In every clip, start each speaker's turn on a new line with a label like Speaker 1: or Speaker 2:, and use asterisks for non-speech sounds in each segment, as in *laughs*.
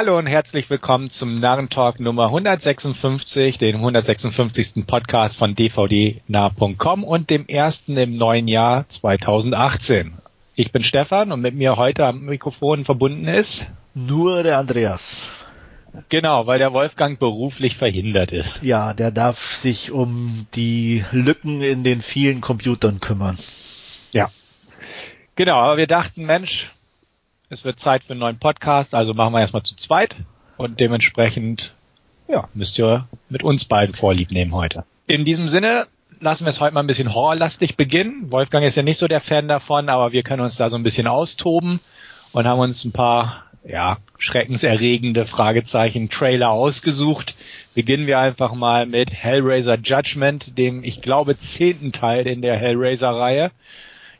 Speaker 1: Hallo und herzlich willkommen zum Narrentalk Nummer 156, dem 156. Podcast von dvdnah.com und dem ersten im neuen Jahr 2018. Ich bin Stefan und mit mir heute am Mikrofon verbunden ist
Speaker 2: nur der Andreas.
Speaker 1: Genau, weil der Wolfgang beruflich verhindert ist.
Speaker 2: Ja, der darf sich um die Lücken in den vielen Computern kümmern.
Speaker 1: Ja. Genau, aber wir dachten, Mensch, es wird Zeit für einen neuen Podcast, also machen wir erstmal zu zweit und dementsprechend, ja, müsst ihr mit uns beiden Vorlieb nehmen heute. In diesem Sinne lassen wir es heute mal ein bisschen horrorlastig beginnen. Wolfgang ist ja nicht so der Fan davon, aber wir können uns da so ein bisschen austoben und haben uns ein paar ja, schreckenserregende Fragezeichen Trailer ausgesucht. Beginnen wir einfach mal mit Hellraiser Judgment, dem ich glaube zehnten Teil in der Hellraiser Reihe,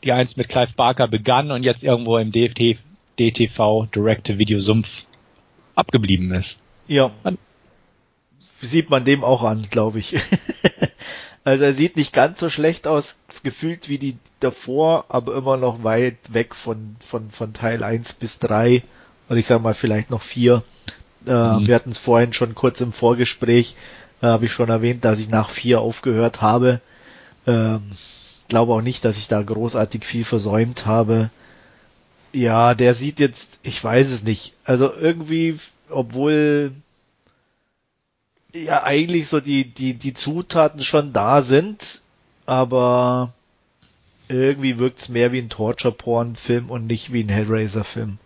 Speaker 1: die einst mit Clive Barker begann und jetzt irgendwo im DFT, DTV Directive Video Sumpf abgeblieben ist.
Speaker 2: Ja. Man sieht man dem auch an, glaube ich. *laughs* also er sieht nicht ganz so schlecht aus, gefühlt wie die davor, aber immer noch weit weg von, von, von Teil 1 bis 3 und ich sag mal vielleicht noch 4. Äh, mhm. Wir hatten es vorhin schon kurz im Vorgespräch, äh, habe ich schon erwähnt, dass ich nach 4 aufgehört habe. Ähm, glaube auch nicht, dass ich da großartig viel versäumt habe. Ja, der sieht jetzt, ich weiß es nicht. Also irgendwie, obwohl ja eigentlich so die, die, die Zutaten schon da sind, aber irgendwie wirkt's mehr wie ein Torture-Porn-Film und nicht wie ein Hellraiser-Film.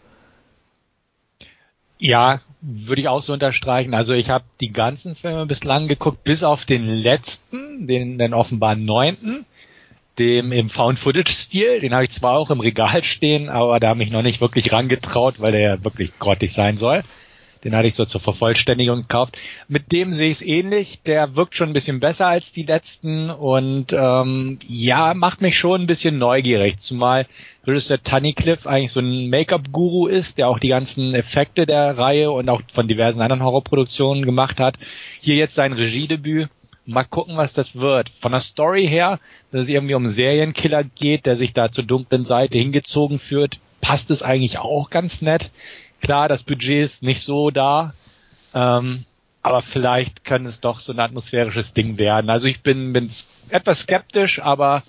Speaker 1: Ja, würde ich auch so unterstreichen. Also ich habe die ganzen Filme bislang geguckt, bis auf den letzten, den, den offenbar neunten dem im Found-Footage-Stil. Den habe ich zwar auch im Regal stehen, aber da habe ich noch nicht wirklich rangetraut, weil der ja wirklich grottig sein soll. Den hatte ich so zur Vervollständigung gekauft. Mit dem sehe ich es ähnlich. Der wirkt schon ein bisschen besser als die letzten und ähm, ja, macht mich schon ein bisschen neugierig. Zumal Regisseur Tunnicliffe eigentlich so ein Make-up-Guru ist, der auch die ganzen Effekte der Reihe und auch von diversen anderen Horrorproduktionen gemacht hat. Hier jetzt sein Regiedebüt Mal gucken, was das wird. Von der Story her, dass es irgendwie um Serienkiller geht, der sich da zur dunklen Seite hingezogen führt, passt es eigentlich auch ganz nett. Klar, das Budget ist nicht so da, ähm, aber vielleicht kann es doch so ein atmosphärisches Ding werden. Also ich bin, bin etwas skeptisch, aber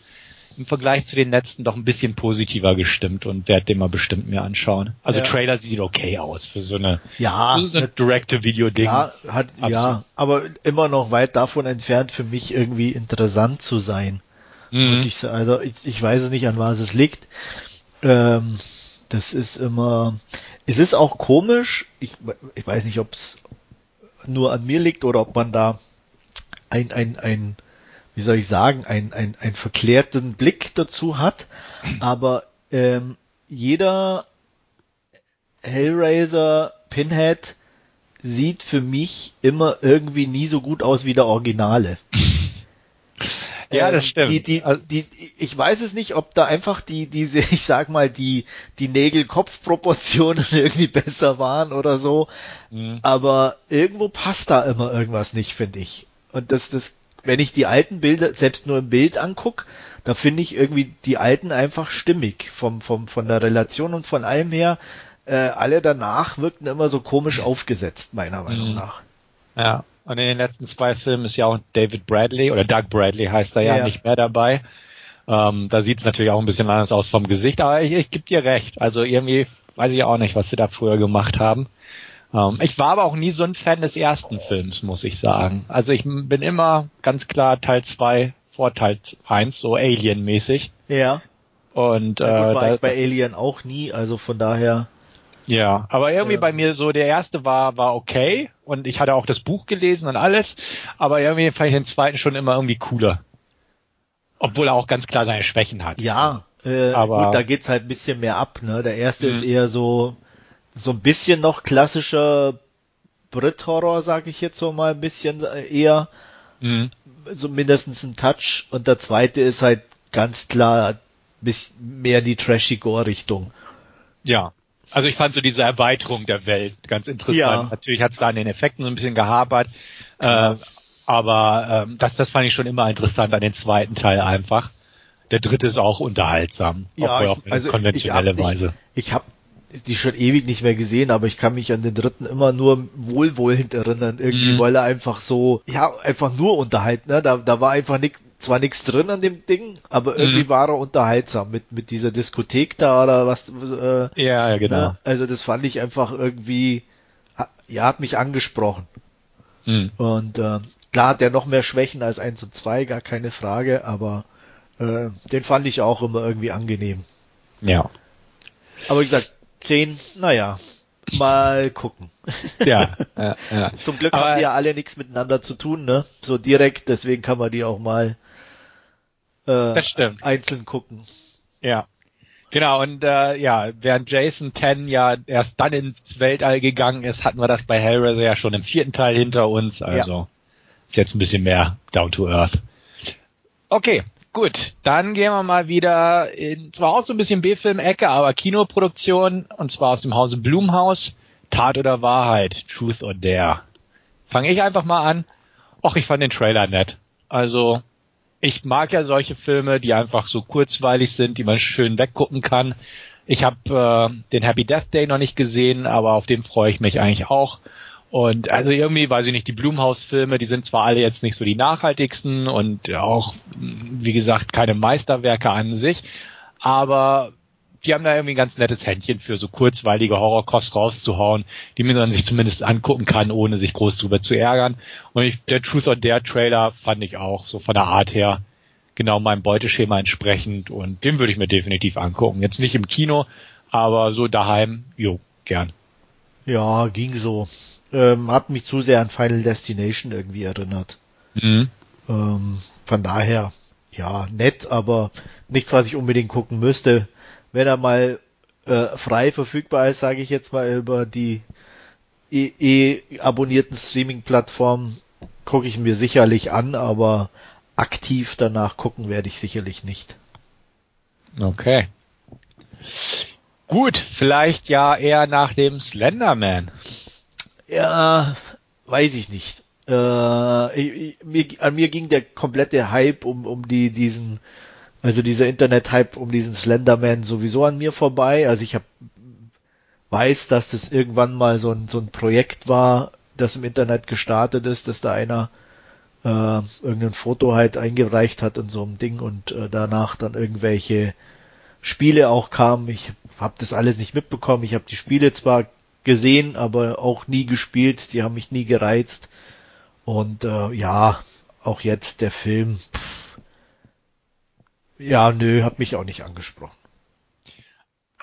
Speaker 1: im Vergleich zu den letzten doch ein bisschen positiver gestimmt und werde den mal bestimmt mir anschauen. Also ja. Trailer sieht okay aus für so eine,
Speaker 2: ja,
Speaker 1: so eine Direct-to-Video-Ding.
Speaker 2: Ja, hat, ja, aber immer noch weit davon entfernt für mich irgendwie interessant zu sein. Mhm. Muss ich sagen. Also ich, ich weiß es nicht, an was es liegt. Ähm, das ist immer, es ist auch komisch. Ich, ich weiß nicht, ob es nur an mir liegt oder ob man da ein, ein, ein wie soll ich sagen, ein, ein, ein verklärten Blick dazu hat, aber ähm, jeder Hellraiser Pinhead sieht für mich immer irgendwie nie so gut aus wie der Originale. *laughs*
Speaker 1: Ja, das ähm, stimmt.
Speaker 2: Die, die, die, ich weiß es nicht, ob da einfach die, diese, *laughs* ich sag mal, die, die Nägel-Kopf-Proportionen *laughs* irgendwie besser waren oder so. Mhm. Aber irgendwo passt da immer irgendwas nicht, finde ich. Und das, das wenn ich die alten Bilder selbst nur im Bild anguck, da finde ich irgendwie die alten einfach stimmig vom, vom, von der Relation und von allem her. Äh, alle danach wirkten immer so komisch aufgesetzt, meiner Meinung mhm. nach.
Speaker 1: Ja, und in den letzten zwei Filmen ist ja auch David Bradley oder Doug Bradley heißt er ja, ja. nicht mehr dabei. Ähm, da sieht es natürlich auch ein bisschen anders aus vom Gesicht, aber ich, ich gebe dir recht. Also irgendwie weiß ich auch nicht, was sie da früher gemacht haben. Ähm, ich war aber auch nie so ein Fan des ersten Films, muss ich sagen. Also ich bin immer ganz klar Teil 2 vor Teil 1, so Alien-mäßig.
Speaker 2: Ja.
Speaker 1: Und äh,
Speaker 2: ja, gut, war da, ich bei Alien auch nie, also von daher.
Speaker 1: Ja, aber irgendwie ja. bei mir so der erste war war okay und ich hatte auch das Buch gelesen und alles, aber irgendwie fand ich den zweiten schon immer irgendwie cooler. Obwohl er auch ganz klar seine Schwächen hat.
Speaker 2: Ja, äh, aber gut, da geht's halt ein bisschen mehr ab, ne? Der erste ist mhm. eher so so ein bisschen noch klassischer Brit-Horror, sag ich jetzt so mal ein bisschen äh, eher. Mhm. So mindestens ein Touch. Und der zweite ist halt ganz klar bis mehr die trashy Gore-Richtung.
Speaker 1: Ja. Also ich fand so diese Erweiterung der Welt ganz interessant. Ja. Natürlich hat es da an den Effekten so ein bisschen gehapert. Äh, aber ähm, das, das fand ich schon immer interessant an den zweiten Teil einfach. Der dritte ist auch unterhaltsam,
Speaker 2: ja,
Speaker 1: ich, auf
Speaker 2: also
Speaker 1: konventionelle
Speaker 2: ich
Speaker 1: hab, Weise.
Speaker 2: Ich, ich habe die schon ewig nicht mehr gesehen, aber ich kann mich an den dritten immer nur wohlwollend erinnern, irgendwie, mhm. weil er einfach so, ja, einfach nur unterhalten, ne? Da, da war einfach nichts zwar nichts drin an dem Ding, aber irgendwie mhm. war er unterhaltsam mit mit dieser Diskothek da oder was.
Speaker 1: Äh, ja, ja, genau. Ne?
Speaker 2: Also das fand ich einfach irgendwie, ja, hat mich angesprochen. Mhm. Und äh, klar hat er noch mehr Schwächen als 1 und 2, gar keine Frage, aber äh, den fand ich auch immer irgendwie angenehm.
Speaker 1: Ja.
Speaker 2: Aber wie gesagt, 10, naja, mal gucken.
Speaker 1: Ja, *laughs* ja, ja.
Speaker 2: Zum Glück aber, haben die ja alle nichts miteinander zu tun, ne? So direkt, deswegen kann man die auch mal
Speaker 1: äh, das stimmt.
Speaker 2: einzeln gucken.
Speaker 1: Ja. Genau, und äh, ja, während Jason 10 ja erst dann ins Weltall gegangen ist, hatten wir das bei Hellraiser ja schon im vierten Teil hinter uns, also ja. ist jetzt ein bisschen mehr down to earth. Okay, gut, dann gehen wir mal wieder in, zwar auch so ein bisschen B-Film-Ecke, aber Kinoproduktion, und zwar aus dem Hause Blumhaus, Tat oder Wahrheit, Truth or Dare. Fange ich einfach mal an. Och, ich fand den Trailer nett. Also, ich mag ja solche Filme, die einfach so kurzweilig sind, die man schön weggucken kann. Ich habe äh, den Happy Death Day noch nicht gesehen, aber auf den freue ich mich eigentlich auch. Und also irgendwie, weiß ich nicht, die Blumhaus-Filme, die sind zwar alle jetzt nicht so die nachhaltigsten und auch, wie gesagt, keine Meisterwerke an sich, aber die haben da irgendwie ein ganz nettes Händchen für so kurzweilige Horrorkost rauszuhauen, die man sich zumindest angucken kann, ohne sich groß drüber zu ärgern. Und ich, der Truth or Dare Trailer fand ich auch so von der Art her genau meinem Beuteschema entsprechend und den würde ich mir definitiv angucken. Jetzt nicht im Kino, aber so daheim, jo, gern.
Speaker 2: Ja, ging so. Ähm, hat mich zu sehr an Final Destination irgendwie erinnert. Mhm. Ähm, von daher, ja, nett, aber nichts, was ich unbedingt gucken müsste wenn er mal äh, frei verfügbar ist, sage ich jetzt mal über die eh, eh abonnierten Streaming-Plattformen, gucke ich mir sicherlich an, aber aktiv danach gucken werde ich sicherlich nicht.
Speaker 1: Okay. Gut, vielleicht ja eher nach dem Slenderman.
Speaker 2: Ja, weiß ich nicht. Äh, ich, mir, an mir ging der komplette Hype um, um die, diesen also dieser Internet-Hype um diesen Slenderman sowieso an mir vorbei. Also ich hab, weiß, dass das irgendwann mal so ein, so ein Projekt war, das im Internet gestartet ist, dass da einer äh, irgendein Foto halt eingereicht hat in so einem Ding und äh, danach dann irgendwelche Spiele auch kamen. Ich habe das alles nicht mitbekommen. Ich habe die Spiele zwar gesehen, aber auch nie gespielt. Die haben mich nie gereizt. Und äh, ja, auch jetzt der Film. Pff, ja, nö, hat mich auch nicht angesprochen.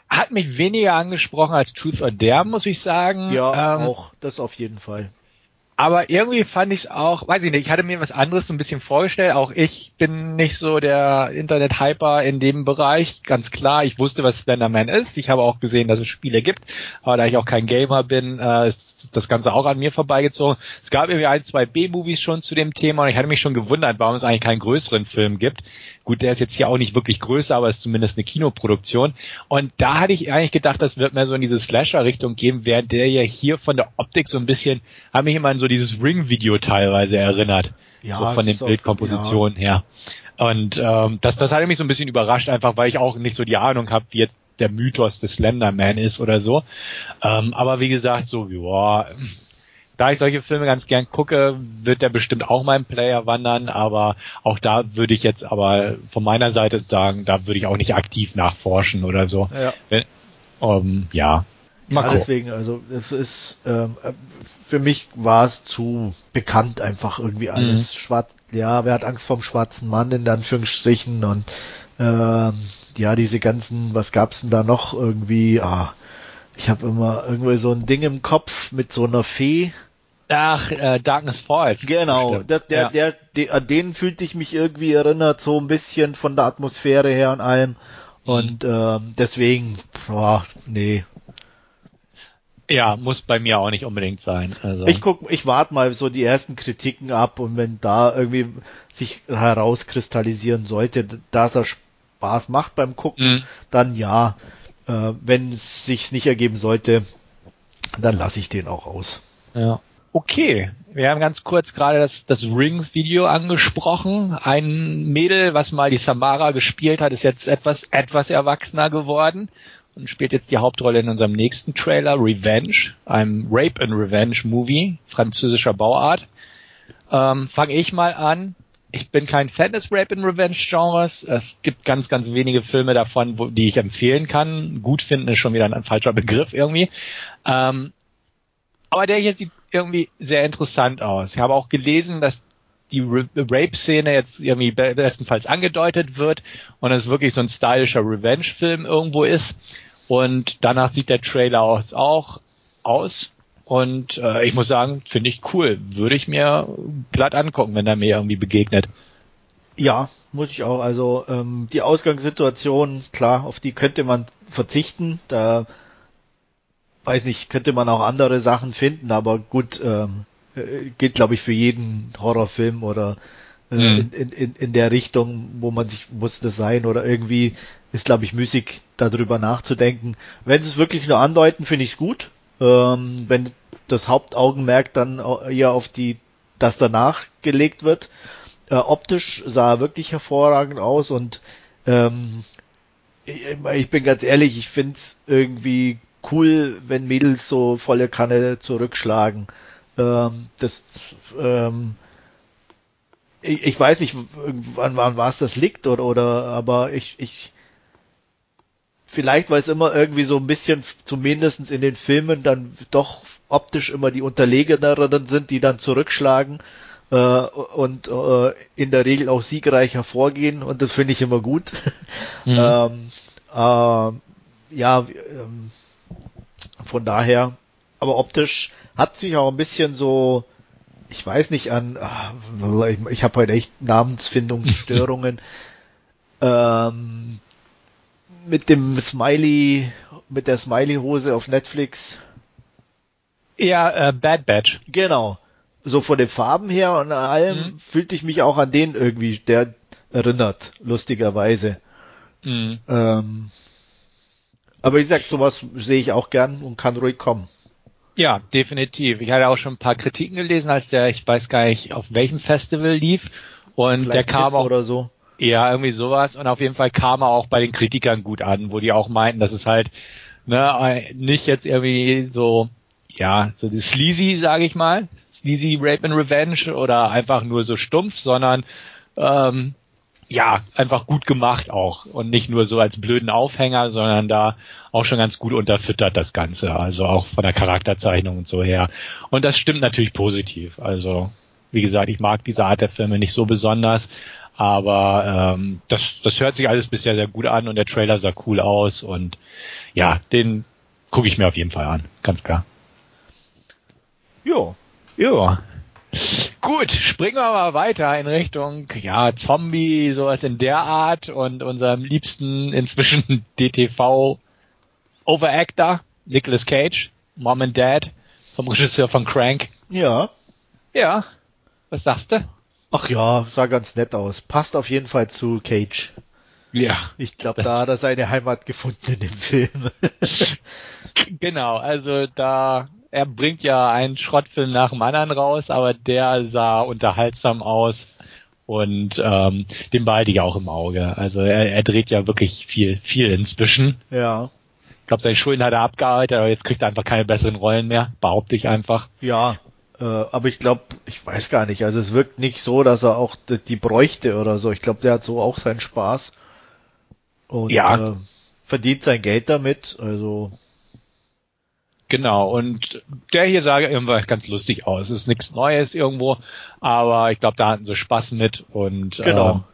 Speaker 1: Hat mich weniger angesprochen als Truth or Dare, muss ich sagen.
Speaker 2: Ja, ähm, auch, das auf jeden Fall
Speaker 1: aber irgendwie fand ich es auch, weiß ich nicht, ich hatte mir was anderes so ein bisschen vorgestellt. Auch ich bin nicht so der Internet-Hyper in dem Bereich, ganz klar. Ich wusste, was Slenderman ist. Ich habe auch gesehen, dass es Spiele gibt. Aber da ich auch kein Gamer bin, äh, ist das Ganze auch an mir vorbeigezogen. Es gab irgendwie ein, zwei B-Movies schon zu dem Thema und ich hatte mich schon gewundert, warum es eigentlich keinen größeren Film gibt. Gut, der ist jetzt hier auch nicht wirklich größer, aber ist zumindest eine Kinoproduktion. Und da hatte ich eigentlich gedacht, das wird mehr so in diese Slasher-Richtung gehen, während der ja hier von der Optik so ein bisschen, hat mich immer an so dieses Ring-Video teilweise erinnert. Ja, so von den Bildkompositionen ja. her. Und ähm, das, das hat mich so ein bisschen überrascht, einfach weil ich auch nicht so die Ahnung habe, wie jetzt der Mythos des Slenderman ist oder so. Ähm, aber wie gesagt, so, ja, da ich solche Filme ganz gern gucke, wird der bestimmt auch meinen Player wandern, aber auch da würde ich jetzt aber von meiner Seite sagen, da würde ich auch nicht aktiv nachforschen oder so. Ja. Wenn, um, ja,
Speaker 2: Mal ja, deswegen, also es ist ähm, für mich war es zu bekannt einfach irgendwie alles. Mhm. Schwarz, ja, wer hat Angst vorm schwarzen Mann in Anführungsstrichen und ähm, ja, diese ganzen, was gab's denn da noch irgendwie? Ah, ich habe immer irgendwie so ein Ding im Kopf mit so einer Fee.
Speaker 1: Ach, äh, Darkness Falls.
Speaker 2: Genau, der, der, ja. der, der, an den fühlte ich mich irgendwie erinnert, so ein bisschen von der Atmosphäre her und allem. Und ähm, deswegen, boah, nee,
Speaker 1: ja, muss bei mir auch nicht unbedingt sein. Also.
Speaker 2: Ich guck, ich warte mal so die ersten Kritiken ab und wenn da irgendwie sich herauskristallisieren sollte, dass er Spaß macht beim Gucken, mhm. dann ja. Äh, wenn es sich nicht ergeben sollte, dann lasse ich den auch aus.
Speaker 1: Ja. Okay, wir haben ganz kurz gerade das, das Rings-Video angesprochen. Ein Mädel, was mal die Samara gespielt hat, ist jetzt etwas, etwas erwachsener geworden und spielt jetzt die Hauptrolle in unserem nächsten Trailer, Revenge, einem Rape and Revenge Movie, französischer Bauart. Ähm, Fange ich mal an. Ich bin kein Fan des Rape and Revenge Genres. Es gibt ganz, ganz wenige Filme davon, wo, die ich empfehlen kann. Gut finden ist schon wieder ein, ein falscher Begriff irgendwie. Ähm, aber der hier sieht irgendwie sehr interessant aus. Ich habe auch gelesen, dass die Rape-Szene jetzt irgendwie bestenfalls angedeutet wird und es wirklich so ein stylischer Revenge-Film irgendwo ist. Und danach sieht der Trailer auch, aus. Und äh, ich muss sagen, finde ich cool. Würde ich mir glatt angucken, wenn er mir irgendwie begegnet.
Speaker 2: Ja, muss ich auch. Also ähm, die Ausgangssituation, klar, auf die könnte man verzichten. Da weiß nicht, könnte man auch andere Sachen finden, aber gut, ähm, äh, geht glaube ich für jeden Horrorfilm oder äh, mhm. in, in, in der Richtung, wo man sich muss das sein oder irgendwie ist glaube ich müßig darüber nachzudenken. Wenn sie es wirklich nur andeuten, finde ich es gut. Ähm, wenn das Hauptaugenmerk dann eher auf die, das danach gelegt wird. Äh, optisch sah er wirklich hervorragend aus und ähm, ich, ich bin ganz ehrlich, ich finde es irgendwie cool, wenn Mädels so volle Kanne zurückschlagen. Ähm, das, ähm, ich, ich weiß nicht, wann, wann was das liegt oder, oder, aber ich, ich, vielleicht, weil es immer irgendwie so ein bisschen, zumindestens in den Filmen, dann doch optisch immer die Unterlegeneren sind, die dann zurückschlagen äh, und äh, in der Regel auch siegreich hervorgehen und das finde ich immer gut. *laughs* Mhm. ähm, äh, ja, ähm, von daher, aber optisch hat sich auch ein bisschen so, ich weiß nicht an, ah, ich, ich habe heute echt Namensfindungsstörungen. *laughs* ähm, mit dem Smiley, mit der Smiley-Hose auf Netflix.
Speaker 1: Ja, äh, Bad Batch.
Speaker 2: Genau. So von den Farben her und allem mhm. fühlte ich mich auch an den irgendwie, der erinnert, lustigerweise. Mhm. Ähm, aber wie gesagt, sowas sehe ich auch gern und kann ruhig kommen.
Speaker 1: Ja, definitiv. Ich hatte auch schon ein paar Kritiken gelesen, als der, ich weiß gar nicht, auf welchem Festival lief. Und Vielleicht der kam auch.
Speaker 2: Oder so.
Speaker 1: Ja, irgendwie sowas. Und auf jeden Fall kam er auch bei den Kritikern gut an, wo die auch meinten, dass es halt ne, nicht jetzt irgendwie so, ja, so die sleazy, sage ich mal, sleazy Rape and Revenge oder einfach nur so stumpf, sondern ähm, ja, einfach gut gemacht auch und nicht nur so als blöden Aufhänger, sondern da auch schon ganz gut unterfüttert das Ganze, also auch von der Charakterzeichnung und so her. Und das stimmt natürlich positiv. Also wie gesagt, ich mag diese Art der Filme nicht so besonders, aber ähm, das, das hört sich alles bisher sehr gut an und der Trailer sah cool aus und ja, den gucke ich mir auf jeden Fall an, ganz klar.
Speaker 2: Jo.
Speaker 1: Jo. Gut, springen wir mal weiter in Richtung, ja, Zombie, sowas in der Art und unserem liebsten inzwischen *laughs* DTV Overactor, Nicolas Cage, Mom and Dad, vom Regisseur von Crank.
Speaker 2: Ja.
Speaker 1: Ja. Was sagst du?
Speaker 2: Ach ja, sah ganz nett aus. Passt auf jeden Fall zu Cage.
Speaker 1: Ja.
Speaker 2: Ich glaube, da hat er seine Heimat gefunden in dem Film. *laughs*
Speaker 1: genau, also da er bringt ja einen Schrottfilm nach dem anderen raus, aber der sah unterhaltsam aus und ähm, den behalte ich auch im Auge. Also er, er dreht ja wirklich viel, viel inzwischen.
Speaker 2: Ja.
Speaker 1: Ich glaube, seine Schulden hat er abgearbeitet, aber jetzt kriegt er einfach keine besseren Rollen mehr, behaupte ich einfach.
Speaker 2: Ja, äh, aber ich glaube, ich weiß gar nicht. Also es wirkt nicht so, dass er auch die, die bräuchte oder so. Ich glaube, der hat so auch seinen Spaß und ja. äh, verdient sein Geld damit. Also
Speaker 1: Genau, und der hier sah irgendwas ganz lustig aus. Es ist nichts Neues irgendwo, aber ich glaube, da hatten sie Spaß mit und
Speaker 2: genau.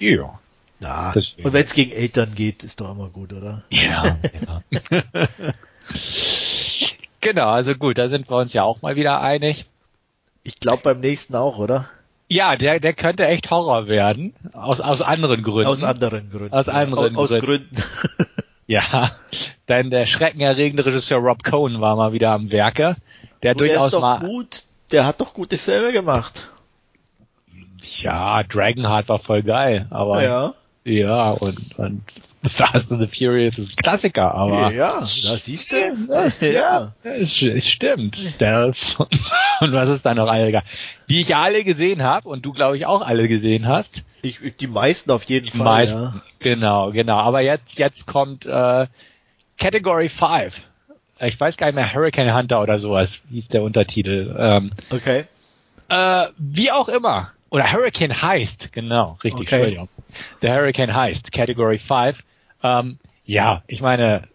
Speaker 1: Äh, ja.
Speaker 2: Ja, und wenn es gegen Eltern geht, ist doch immer gut, oder?
Speaker 1: Ja, ja. *laughs* genau, also gut, da sind wir uns ja auch mal wieder einig.
Speaker 2: Ich glaube beim nächsten auch, oder?
Speaker 1: Ja, der, der könnte echt Horror werden. Aus, aus anderen Gründen.
Speaker 2: Aus anderen Gründen.
Speaker 1: Aus anderen
Speaker 2: aus, Gründen. Aus Gründen. *laughs*
Speaker 1: Ja, *laughs* denn der schreckenerregende Regisseur Rob Cohen war mal wieder am Werke, der Und durchaus
Speaker 2: der ist doch
Speaker 1: mal
Speaker 2: gut, der hat doch gute Filme gemacht.
Speaker 1: Ja, Dragonheart war voll geil, aber
Speaker 2: ja,
Speaker 1: ja und, und *laughs* Fast and the Furious ist ein Klassiker, aber
Speaker 2: ja, da siehst du, ja.
Speaker 1: Es, es stimmt, Stealth *laughs* und was ist da noch alle, die ich alle gesehen habe und du glaube ich auch alle gesehen hast.
Speaker 2: Ich, die meisten auf jeden
Speaker 1: die
Speaker 2: Fall.
Speaker 1: Meisten, ja. genau, genau. Aber jetzt jetzt kommt äh, Category 5. Ich weiß gar nicht mehr, Hurricane Hunter oder sowas hieß der Untertitel. Ähm,
Speaker 2: Okay.
Speaker 1: äh, wie auch immer. Oder Hurricane Heist, genau, richtig,
Speaker 2: Okay.
Speaker 1: Entschuldigung. Der Hurricane Heist, Category 5. Ähm, ja, ich meine,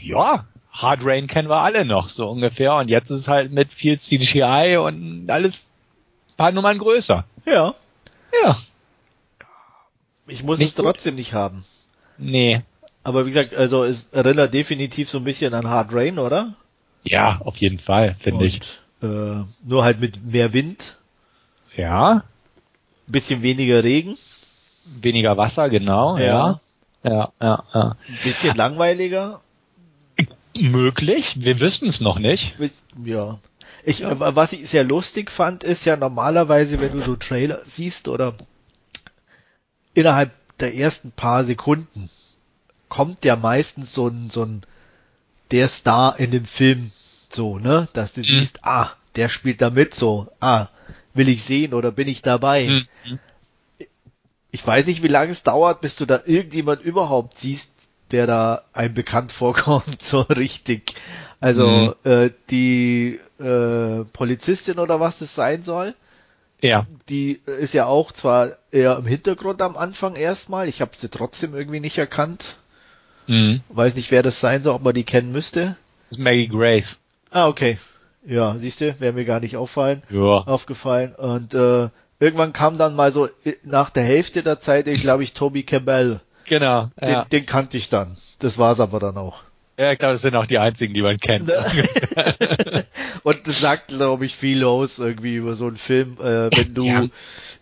Speaker 1: ja, Hard Rain kennen wir alle noch, so ungefähr. Und jetzt ist es halt mit viel CGI und alles ein paar Nummern größer.
Speaker 2: Ja.
Speaker 1: Ja.
Speaker 2: Ich muss
Speaker 1: Nicht
Speaker 2: es
Speaker 1: gut?
Speaker 2: trotzdem nicht haben.
Speaker 1: Nee.
Speaker 2: Aber wie gesagt, also es erinnert definitiv so ein bisschen an Hard Rain, oder?
Speaker 1: Ja, auf jeden Fall, finde ich.
Speaker 2: Äh, nur halt mit mehr Wind,
Speaker 1: Ja.
Speaker 2: bisschen weniger Regen,
Speaker 1: Weniger Wasser, genau, ja. Ja, ja, ja.
Speaker 2: ein bisschen langweiliger.
Speaker 1: Möglich, wir wissen es noch nicht.
Speaker 2: Ja. Ich,
Speaker 1: Ja.
Speaker 2: was ich sehr lustig fand, ist ja normalerweise, wenn du so Trailer siehst oder innerhalb der ersten paar Sekunden kommt ja meistens so ein, so ein, der Star in dem Film so, ne, dass du siehst, ah, der spielt da mit so, ah, will ich sehen oder bin ich dabei?
Speaker 1: Mhm.
Speaker 2: Ich weiß nicht, wie lange es dauert, bis du da irgendjemand überhaupt siehst, der da einem bekannt vorkommt, *laughs* so richtig. Also äh, die äh, Polizistin oder was das sein soll,
Speaker 1: Ja.
Speaker 2: die ist ja auch zwar eher im Hintergrund am Anfang erstmal, ich habe sie trotzdem irgendwie nicht erkannt.
Speaker 1: Mhm.
Speaker 2: Weiß nicht, wer das sein soll, ob man die kennen müsste.
Speaker 1: Das ist Maggie Grace.
Speaker 2: Ah, okay. Ja, siehst du, wäre mir gar nicht auffallen,
Speaker 1: Ja.
Speaker 2: aufgefallen. Und äh, irgendwann kam dann mal so äh, nach der Hälfte der Zeit, ich glaube ich, Toby Campbell.
Speaker 1: Genau.
Speaker 2: Den,
Speaker 1: Ja,
Speaker 2: den kannte ich dann. Das war's aber dann auch.
Speaker 1: ja ich glaube, das sind auch die einzigen, die man kennt. *laughs*
Speaker 2: Und das sagt, glaube ich, viel aus irgendwie über so einen Film, äh, wenn du.
Speaker 1: Die haben,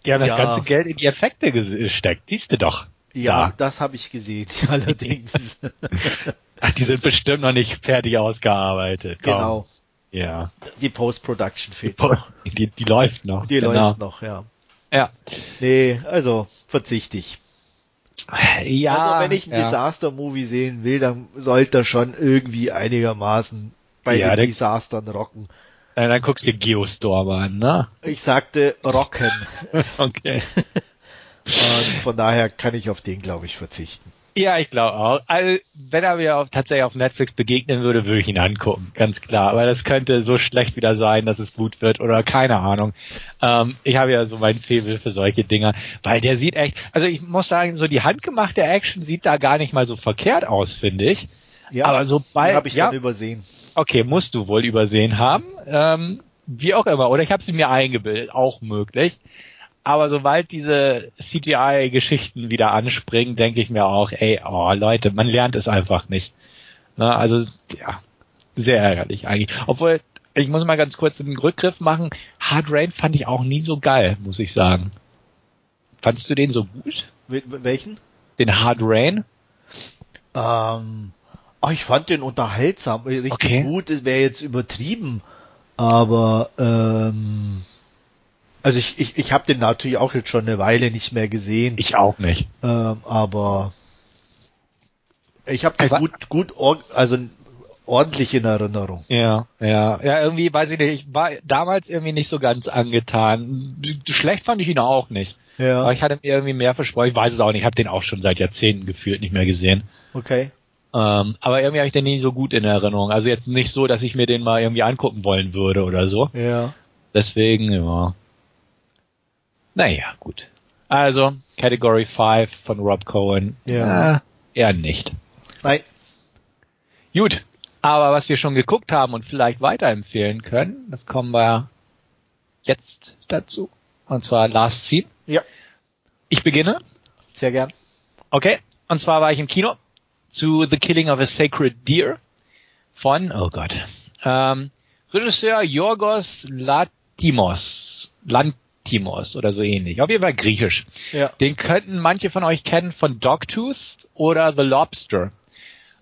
Speaker 1: die haben das
Speaker 2: Ja.
Speaker 1: ganze Geld in die Effekte gesteckt. Siehst du doch.
Speaker 2: ja,
Speaker 1: Ja.
Speaker 2: das habe ich gesehen, *laughs* allerdings. *laughs*
Speaker 1: Ach, die sind bestimmt noch nicht fertig ausgearbeitet. Komm.
Speaker 2: genau.
Speaker 1: Ja.
Speaker 2: Die Post-Production fehlt noch.
Speaker 1: Die, die läuft noch.
Speaker 2: Die
Speaker 1: genau.
Speaker 2: läuft noch, ja.
Speaker 1: Ja.
Speaker 2: Nee, also verzichtig.
Speaker 1: Ja.
Speaker 2: also wenn ich ein
Speaker 1: ja.
Speaker 2: Disaster-Movie sehen will, dann sollte er schon irgendwie einigermaßen bei
Speaker 1: Ja,
Speaker 2: den Disastern rocken.
Speaker 1: Äh, Dann guckst du dir Geostorm an, ne?
Speaker 2: Ich sagte rocken. *laughs*
Speaker 1: Okay. *laughs*
Speaker 2: Und von daher kann ich auf den, glaube ich, verzichten.
Speaker 1: Ja, ich glaube auch. Also, wenn er mir auf, tatsächlich auf Netflix begegnen würde, würde ich ihn angucken, ganz klar. Aber das könnte so schlecht wieder sein, dass es gut wird oder keine Ahnung. Ähm, ich habe ja so mein Faible für solche Dinger, weil der sieht echt, also ich muss sagen, so die handgemachte Action sieht da gar nicht mal so verkehrt aus, finde ich.
Speaker 2: Ja,
Speaker 1: Aber sobald-
Speaker 2: habe ich
Speaker 1: ja.
Speaker 2: übersehen.
Speaker 1: Okay, musst du wohl übersehen haben. Ähm, wie auch immer. Oder ich habe sie mir eingebildet, auch möglich. Aber sobald diese CGI-Geschichten wieder anspringen, denke ich mir auch, ey, oh Leute, man lernt es einfach nicht. Na, also, ja, sehr ärgerlich eigentlich. Obwohl, ich muss mal ganz kurz einen Rückgriff machen. Hard Rain fand ich auch nie so geil, muss ich sagen. Fandst du den so gut?
Speaker 2: Wel- Welchen?
Speaker 1: Den Hard Rain?
Speaker 2: Ähm, oh, ich fand den unterhaltsam, richtig
Speaker 1: Okay.
Speaker 2: gut, es wäre jetzt übertrieben, aber ähm, also ich, ich, ich habe den natürlich auch jetzt schon eine Weile nicht mehr gesehen,
Speaker 1: Ich auch nicht.
Speaker 2: ähm, aber ich habe den gut, gut, also ordentlich in Erinnerung.
Speaker 1: Ja, ja, ja, irgendwie weiß ich nicht, ich war damals irgendwie nicht so ganz angetan. Schlecht fand ich ihn auch nicht.
Speaker 2: Ja,
Speaker 1: Aber ich hatte mir irgendwie mehr versprochen. Ich weiß es auch nicht, ich habe den auch schon seit Jahrzehnten gefühlt nicht mehr gesehen.
Speaker 2: okay.
Speaker 1: Ähm, aber irgendwie habe ich den nie so gut in Erinnerung. Also jetzt nicht so, dass ich mir den mal irgendwie angucken wollen würde oder so.
Speaker 2: Ja.
Speaker 1: Deswegen, ja. Naja, gut. Also, Category 5 von Rob Cohen.
Speaker 2: Ja.
Speaker 1: Äh, eher nicht.
Speaker 2: Nein.
Speaker 1: Gut, aber was wir schon geguckt haben und vielleicht weiterempfehlen können, das kommen wir jetzt dazu. Und zwar Last Scene.
Speaker 2: Ja,
Speaker 1: Ich beginne.
Speaker 2: sehr gern.
Speaker 1: Okay. Und zwar war ich im Kino zu The Killing of a Sacred Deer von, oh Gott, ähm, Regisseur Yorgos Lantimos. Lantimos oder so ähnlich. Auf jeden Fall griechisch.
Speaker 2: Ja.
Speaker 1: Den könnten manche von euch kennen von Dogtooth oder The Lobster.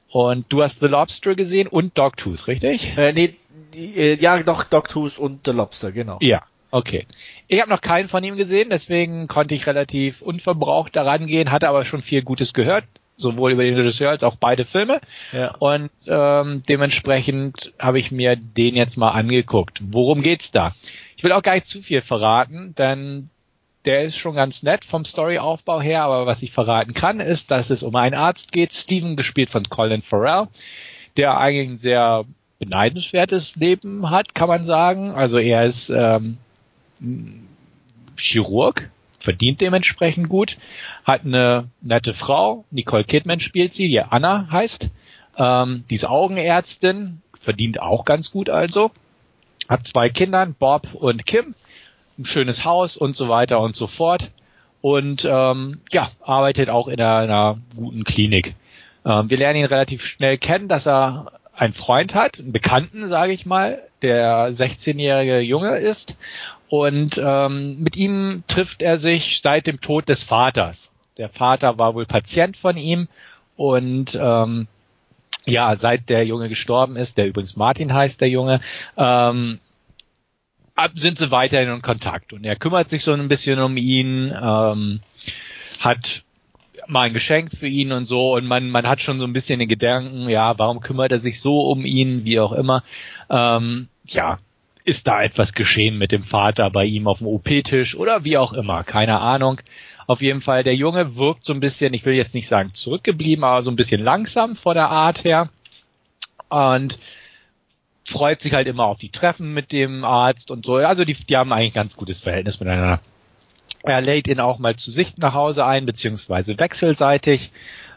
Speaker 1: Und du hast The Lobster gesehen und Dogtooth, richtig?
Speaker 2: Äh, nee, äh, ja, doch, Doctus und The Lobster, genau.
Speaker 1: Ja, okay. Ich habe noch keinen von ihm gesehen, deswegen konnte ich relativ unverbraucht daran gehen, hatte aber schon viel Gutes gehört, sowohl über den Regisseur als auch beide Filme.
Speaker 2: Ja.
Speaker 1: Und ähm, dementsprechend habe ich mir den jetzt mal angeguckt. Worum geht's da? Ich will auch gar nicht zu viel verraten, denn der ist schon ganz nett vom Storyaufbau her, aber was ich verraten kann, ist, dass es um einen Arzt geht, Steven, gespielt von Colin Farrell, der eigentlich ein sehr beneidenswertes Leben hat, kann man sagen. Also er ist ähm, Chirurg, verdient dementsprechend gut, hat eine nette Frau, Nicole Kidman spielt sie, die Anna heißt, ähm, die ist Augenärztin, verdient auch ganz gut also, hat zwei Kinder, Bob und Kim, ein schönes Haus und so weiter und so fort und ähm, ja, arbeitet auch in einer, einer guten Klinik. Ähm, wir lernen ihn relativ schnell kennen, dass er einen Freund hat, einen Bekannten, sage ich mal, der 16-jährige Junge ist und ähm, mit ihm trifft er sich seit dem Tod des Vaters. Der Vater war wohl Patient von ihm und ähm, ja, seit der Junge gestorben ist, der übrigens Martin heißt, der Junge, ähm, sind sie weiterhin in Kontakt und er kümmert sich so ein bisschen um ihn, ähm, hat mal ein Geschenk für ihn und so und man man hat schon so ein bisschen den Gedanken, ja, warum kümmert er sich so um ihn, wie auch immer. Ähm, ja, ist da etwas geschehen mit dem Vater bei ihm auf dem OP-Tisch oder wie auch immer, keine Ahnung. Auf jeden Fall, der Junge wirkt so ein bisschen, ich will jetzt nicht sagen zurückgeblieben, aber so ein bisschen langsam vor der Art her. Und freut sich halt immer auf die Treffen mit dem Arzt und so. Also die, die haben eigentlich ein ganz gutes Verhältnis miteinander. Er lädt ihn auch mal zu sich nach Hause ein, beziehungsweise wechselseitig.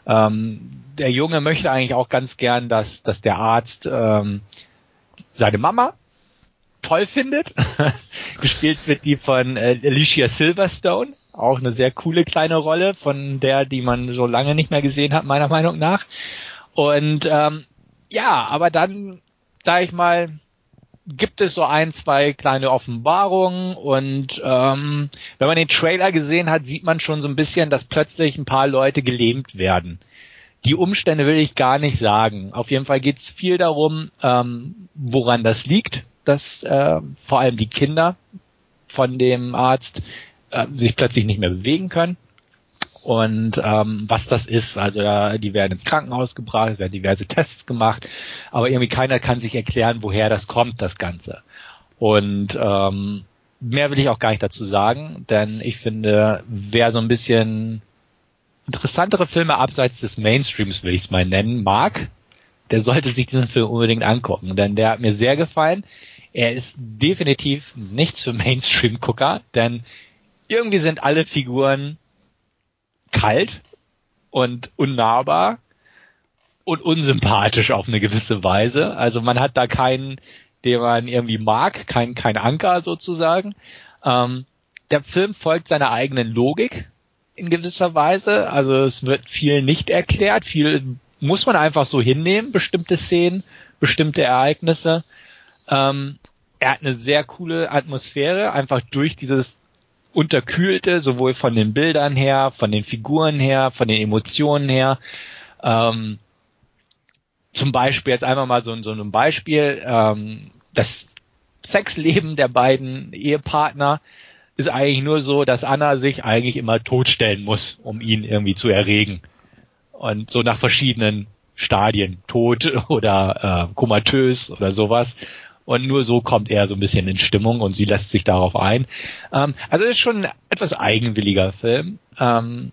Speaker 1: Ähm, der Junge möchte eigentlich auch ganz gern, dass, dass der Arzt ähm, seine Mama toll findet. *laughs* Gespielt wird die von äh, Alicia Silverstone. Auch eine sehr coole kleine Rolle, von der, die man so lange nicht mehr gesehen hat, meiner Meinung nach. Und ähm, ja, aber dann sag ich mal, gibt es so ein, zwei kleine Offenbarungen und ähm, wenn man den Trailer gesehen hat, sieht man schon so ein bisschen, dass plötzlich ein paar Leute gelähmt werden. Die Umstände will ich gar nicht sagen. Auf jeden Fall geht es viel darum, ähm, woran das liegt, dass äh, vor allem die Kinder von dem Arzt äh, sich plötzlich nicht mehr bewegen können und ähm, was das ist. Also da, die werden ins Krankenhaus gebracht, werden diverse Tests gemacht, aber irgendwie keiner kann sich erklären, woher das kommt, das Ganze. Und ähm, mehr will ich auch gar nicht dazu sagen, denn ich finde, wer so ein bisschen interessantere Filme abseits des Mainstreams, will ich es mal nennen, mag, der sollte sich diesen Film unbedingt angucken, denn der hat mir sehr gefallen. Er ist definitiv nichts für Mainstream-Gucker, denn irgendwie sind alle Figuren kalt und unnahbar und unsympathisch auf eine gewisse Weise. Also man hat da keinen, den man irgendwie mag, kein, kein Anker sozusagen. Ähm, der Film folgt seiner eigenen Logik in gewisser Weise. Also es wird viel nicht erklärt, viel muss man einfach so hinnehmen, bestimmte Szenen, bestimmte Ereignisse. Ähm, er hat eine sehr coole Atmosphäre, einfach durch dieses unterkühlte, sowohl von den Bildern her, von den Figuren her, von den Emotionen her. Ähm, zum Beispiel jetzt einmal mal so, so ein Beispiel, ähm, das Sexleben der beiden Ehepartner ist eigentlich nur so, dass Anna sich eigentlich immer totstellen muss, um ihn irgendwie zu erregen. Und so nach verschiedenen Stadien, tot *laughs* oder äh, komatös oder sowas. Und nur so kommt er so ein bisschen in Stimmung und sie lässt sich darauf ein. Ähm, also es ist schon ein etwas eigenwilliger Film. Ähm,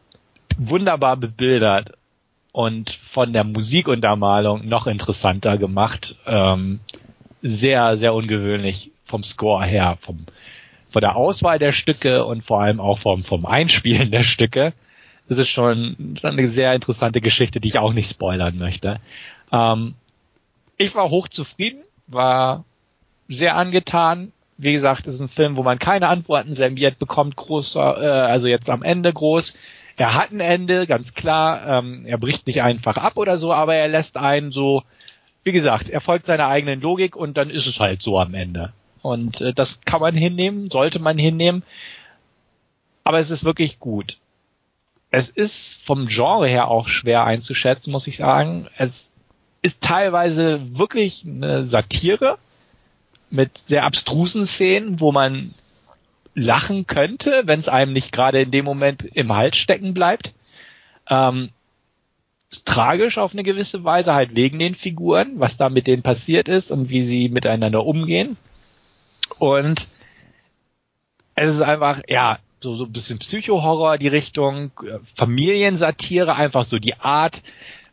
Speaker 1: wunderbar bebildert und von der Musikuntermalung noch interessanter gemacht. Ähm, sehr, sehr ungewöhnlich vom Score her, vom, von der Auswahl der Stücke und vor allem auch vom, vom Einspielen der Stücke. Das ist schon, schon eine sehr interessante Geschichte, die ich auch nicht spoilern möchte. Ähm, ich war hochzufrieden, war sehr angetan. Wie gesagt, es ist ein Film, wo man keine Antworten serviert bekommt, großer, äh, also jetzt am Ende groß. Er hat ein Ende, ganz klar. Ähm, er bricht nicht einfach ab oder so, aber er lässt einen so, wie gesagt, er folgt seiner eigenen Logik und dann ist es halt so am Ende. Und äh, das kann man hinnehmen, sollte man hinnehmen. Aber es ist wirklich gut. Es ist vom Genre her auch schwer einzuschätzen, muss ich sagen. Es ist teilweise wirklich eine Satire, mit sehr abstrusen Szenen, wo man lachen könnte, wenn es einem nicht gerade in dem Moment im Hals stecken bleibt. Ähm, tragisch auf eine gewisse Weise, halt wegen den Figuren, was da mit denen passiert ist und wie sie miteinander umgehen. Und es ist einfach, ja, so, so ein bisschen Psycho-Horror die Richtung, äh, Familiensatire, einfach so die Art,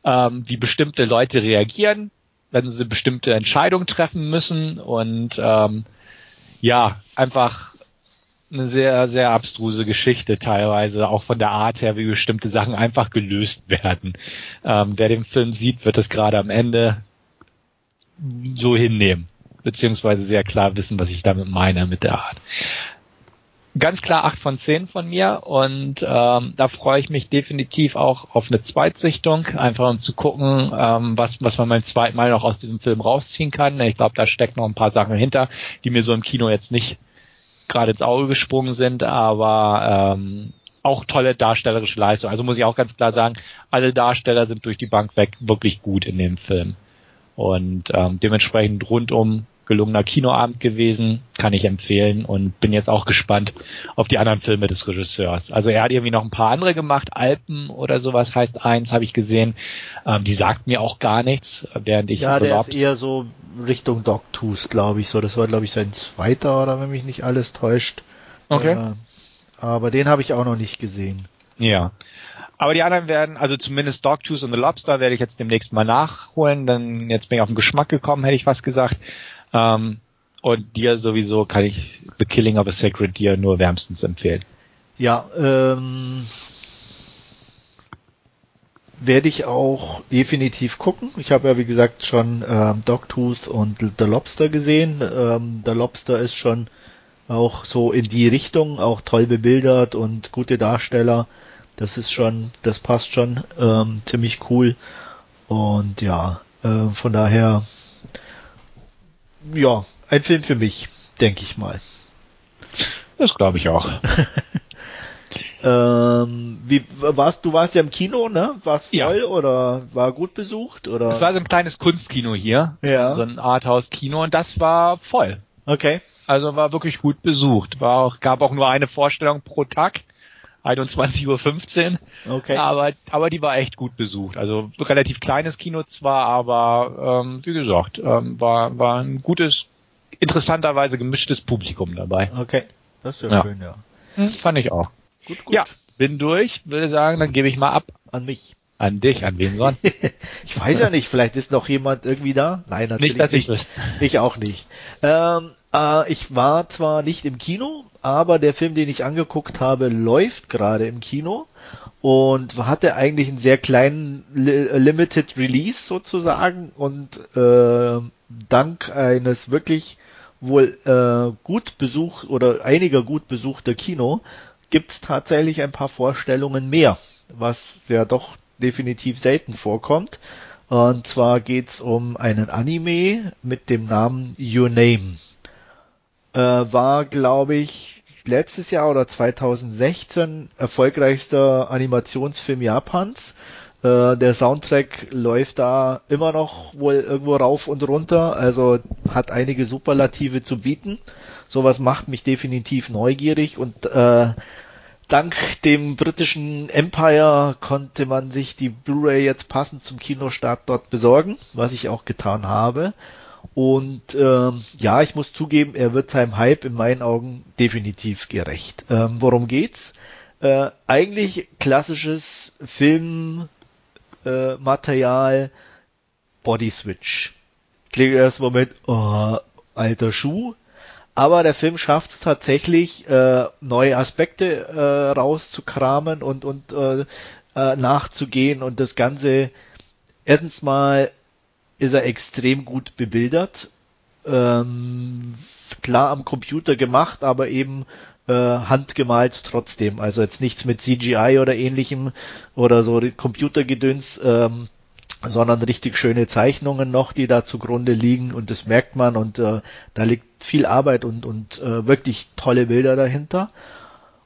Speaker 1: ähm, wie bestimmte Leute reagieren, wenn sie bestimmte Entscheidungen treffen müssen und ähm, ja, einfach eine sehr, sehr abstruse Geschichte teilweise, auch von der Art her, wie bestimmte Sachen einfach gelöst *laughs* werden. Ähm, wer den Film sieht, wird es gerade am Ende so hinnehmen, beziehungsweise sehr klar wissen, was ich damit meine mit der Art ganz klar acht von zehn von mir und ähm, da freue ich mich definitiv auch auf eine Zweitsichtung, einfach um zu gucken, ähm, was, was man beim zweiten Mal noch aus diesem Film rausziehen kann. Ich glaube, da steckt noch ein paar Sachen hinter, die mir so im Kino jetzt nicht gerade ins Auge gesprungen sind, aber ähm, auch tolle darstellerische Leistung. Also muss ich auch ganz klar sagen, alle Darsteller sind durch die Bank weg wirklich gut in dem Film. Und ähm, dementsprechend rundum gelungener Kinoabend gewesen, kann ich empfehlen und bin jetzt auch gespannt auf die anderen Filme des Regisseurs. Also er hat irgendwie noch ein paar andere gemacht, Alpen oder sowas heißt eins, habe ich gesehen. Ähm, die sagt mir auch gar nichts, während ich
Speaker 2: Ja, der ist eher so Richtung Dogtooth, glaube ich so. Das war glaube ich sein zweiter oder wenn mich nicht alles täuscht.
Speaker 1: Okay.
Speaker 2: Äh, aber den habe ich auch noch nicht gesehen.
Speaker 1: Ja. Aber die anderen werden, also zumindest Dogtooth und The Lobster werde ich jetzt demnächst mal nachholen, denn jetzt bin ich auf den Geschmack gekommen, hätte ich was gesagt. Ähm, und dir sowieso kann ich The Killing of a Sacred Deer nur wärmstens empfehlen.
Speaker 2: Ja, ähm, werde ich auch definitiv gucken. Ich habe ja wie gesagt schon ähm, Dogtooth und The Lobster gesehen. Ähm, The Lobster ist schon auch so in die Richtung, auch toll bebildert und gute Darsteller. Das ist schon, das passt schon ähm, ziemlich cool. Und ja, äh, von daher ja, ein Film für mich, denke ich mal.
Speaker 1: Das glaube ich auch. *laughs*
Speaker 2: ähm, wie warst du warst ja im Kino, ne? War's voll ja. oder war gut besucht oder?
Speaker 1: Es war so ein kleines Kunstkino hier,
Speaker 2: ja.
Speaker 1: so ein Arthouse-Kino und das war voll.
Speaker 2: Okay.
Speaker 1: Also war wirklich gut besucht. War auch, gab auch nur eine Vorstellung pro Tag. 21.15
Speaker 2: Uhr. Okay.
Speaker 1: Aber, aber die war echt gut besucht. Also relativ kleines Kino zwar, aber ähm, wie gesagt, ähm, war, war ein gutes, interessanterweise gemischtes Publikum dabei.
Speaker 2: Okay, das ist ja, ja. schön, ja.
Speaker 1: Hm, fand ich auch.
Speaker 2: Gut, gut.
Speaker 1: Ja, bin durch, würde sagen, dann gebe ich mal ab.
Speaker 2: An mich.
Speaker 1: An dich, an wen sonst? *laughs*
Speaker 2: ich weiß ja nicht, vielleicht ist noch jemand irgendwie da. Nein, natürlich
Speaker 1: nicht. Dass nicht. Ich,
Speaker 2: ich auch nicht. Ähm, äh, ich war zwar nicht im Kino, aber der Film, den ich angeguckt habe, läuft gerade im Kino und hatte eigentlich einen sehr kleinen Limited Release sozusagen und äh, dank eines wirklich wohl äh, gut besucht oder einiger gut besuchter Kino gibt es tatsächlich ein paar Vorstellungen mehr, was ja doch definitiv selten vorkommt. Und zwar geht's um einen Anime mit dem Namen Your Name äh, war, glaube ich, letztes Jahr oder 2016 erfolgreichster Animationsfilm Japans. Äh, der Soundtrack läuft da immer noch wohl irgendwo rauf und runter, also hat einige Superlative zu bieten. Sowas macht mich definitiv neugierig und äh, dank dem britischen Empire konnte man sich die Blu-ray jetzt passend zum Kinostart dort besorgen, was ich auch getan habe. Und ähm, ja, ich muss zugeben, er wird seinem Hype in meinen Augen definitiv gerecht. Ähm, worum geht's? Äh, eigentlich klassisches Filmmaterial, äh, Body Switch. Klingt erst Moment, oh, alter Schuh. Aber der Film schafft es tatsächlich, äh, neue Aspekte äh, rauszukramen und, und äh, äh, nachzugehen und das Ganze erstens mal ist er extrem gut bebildert. Ähm, klar am Computer gemacht, aber eben äh, handgemalt trotzdem. Also jetzt nichts mit CGI oder ähnlichem oder so Computergedöns, ähm, sondern richtig schöne Zeichnungen noch, die da zugrunde liegen und das merkt man und äh, da liegt viel Arbeit und, und äh, wirklich tolle Bilder dahinter.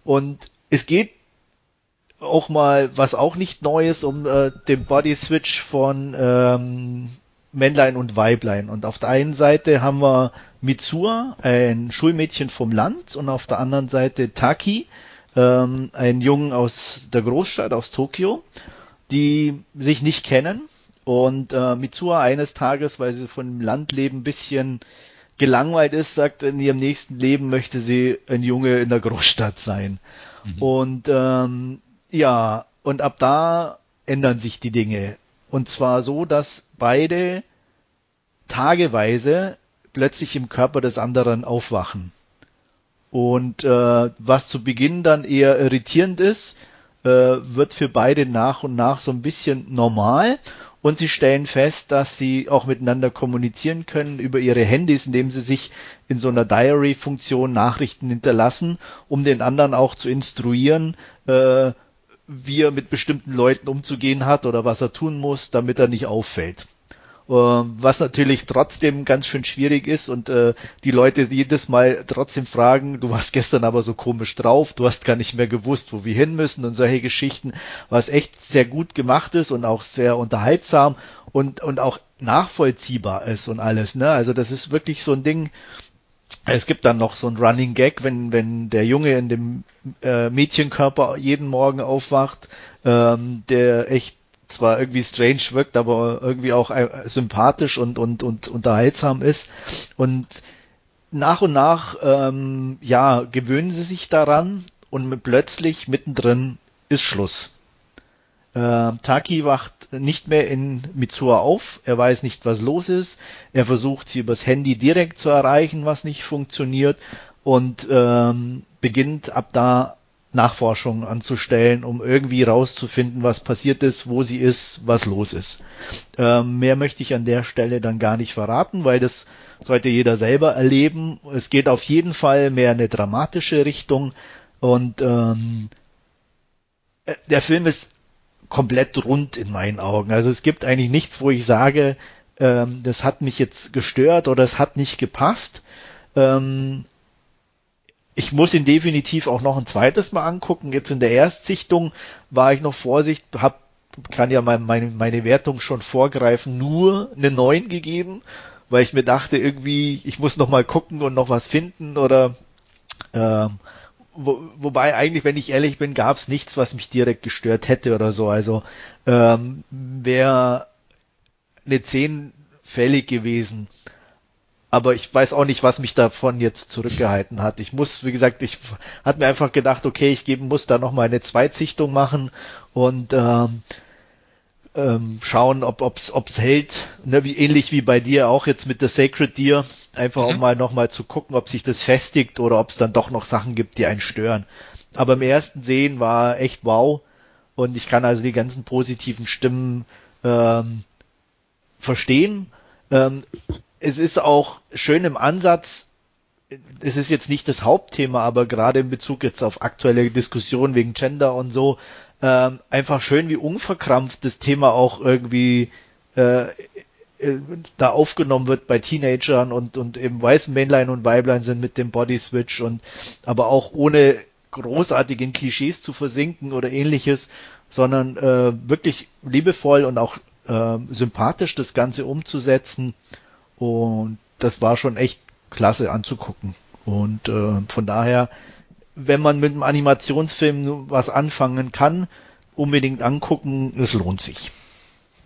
Speaker 2: Und es geht auch mal, was auch nicht neu ist, um äh, den Body Switch von ähm, Männlein und Weiblein. Und auf der einen Seite haben wir Mitsua, ein Schulmädchen vom Land, und auf der anderen Seite Taki, ähm, ein Jungen aus der Großstadt, aus Tokio, die sich nicht kennen. Und äh, Mitsua eines Tages, weil sie von dem Landleben ein bisschen gelangweilt ist, sagt, in ihrem nächsten Leben möchte sie ein Junge in der Großstadt sein. Mhm. Und ähm, ja, und ab da ändern sich die Dinge. Und zwar so, dass beide tageweise plötzlich im Körper des anderen aufwachen. Und äh, was zu Beginn dann eher irritierend ist, äh, wird für beide nach und nach so ein bisschen normal. Und sie stellen fest, dass sie auch miteinander kommunizieren können über ihre Handys, indem sie sich in so einer Diary-Funktion Nachrichten hinterlassen, um den anderen auch zu instruieren, äh, wie er mit bestimmten Leuten umzugehen hat oder was er tun muss, damit er nicht auffällt. Äh, was natürlich trotzdem ganz schön schwierig ist und äh, die Leute jedes Mal trotzdem fragen, du warst gestern aber so komisch drauf, du hast gar nicht mehr gewusst, wo wir hin müssen und solche Geschichten, was echt sehr gut gemacht ist und auch sehr unterhaltsam und, und auch nachvollziehbar ist und alles. Ne? Also das ist wirklich so ein Ding, es gibt dann noch so ein Running Gag, wenn, wenn der Junge in dem äh, Mädchenkörper jeden Morgen aufwacht, ähm, der echt zwar irgendwie strange wirkt, aber irgendwie auch äh, sympathisch und, und, und unterhaltsam ist. Und nach und nach, ähm, ja, gewöhnen sie sich daran und plötzlich mittendrin ist Schluss. Äh, Taki wacht nicht mehr in Mitsua auf, er weiß nicht, was los ist, er versucht sie übers Handy direkt zu erreichen, was nicht funktioniert und ähm, beginnt ab da Nachforschungen anzustellen, um irgendwie rauszufinden, was passiert ist, wo sie ist, was los ist. Ähm, mehr möchte ich an der Stelle dann gar nicht verraten, weil das sollte jeder selber erleben. Es geht auf jeden Fall mehr eine dramatische Richtung und ähm, äh, der Film ist komplett rund in meinen Augen. Also es gibt eigentlich nichts, wo ich sage, ähm, das hat mich jetzt gestört oder es hat nicht gepasst. Ähm, ich muss ihn definitiv auch noch ein zweites Mal angucken. Jetzt in der Erstsichtung war ich noch Vorsicht, hab, kann ja mein, meine, meine Wertung schon vorgreifen, nur eine 9 gegeben, weil ich mir dachte, irgendwie, ich muss noch mal gucken und noch was finden oder ähm, wo, wobei eigentlich, wenn ich ehrlich bin, gab es nichts, was mich direkt gestört hätte oder so. Also ähm, wäre eine 10 fällig gewesen. Aber ich weiß auch nicht, was mich davon jetzt zurückgehalten hat. Ich muss, wie gesagt, ich hatte mir einfach gedacht, okay, ich geben muss da noch mal eine Zweitsichtung machen und ähm, ähm, schauen, ob ob's, ob's hält, ne, wie ähnlich wie bei dir auch jetzt mit The Sacred Deer, einfach mhm. um mal nochmal zu gucken, ob sich das festigt oder ob es dann doch noch Sachen gibt, die einen stören. Aber im ersten Sehen war echt wow und ich kann also die ganzen positiven Stimmen ähm, verstehen. Ähm, es ist auch schön im Ansatz, es ist jetzt nicht das Hauptthema, aber gerade in Bezug jetzt auf aktuelle Diskussionen wegen Gender und so, ähm, einfach schön, wie unverkrampft das Thema auch irgendwie äh, äh, da aufgenommen wird bei Teenagern und, und eben weißen Männlein und Weiblein sind mit dem Body Switch und aber auch ohne großartigen Klischees zu versinken oder ähnliches, sondern äh, wirklich liebevoll und auch äh, sympathisch das Ganze umzusetzen. Und das war schon echt klasse anzugucken. Und äh, von daher wenn man mit einem Animationsfilm was anfangen kann, unbedingt angucken, es lohnt sich.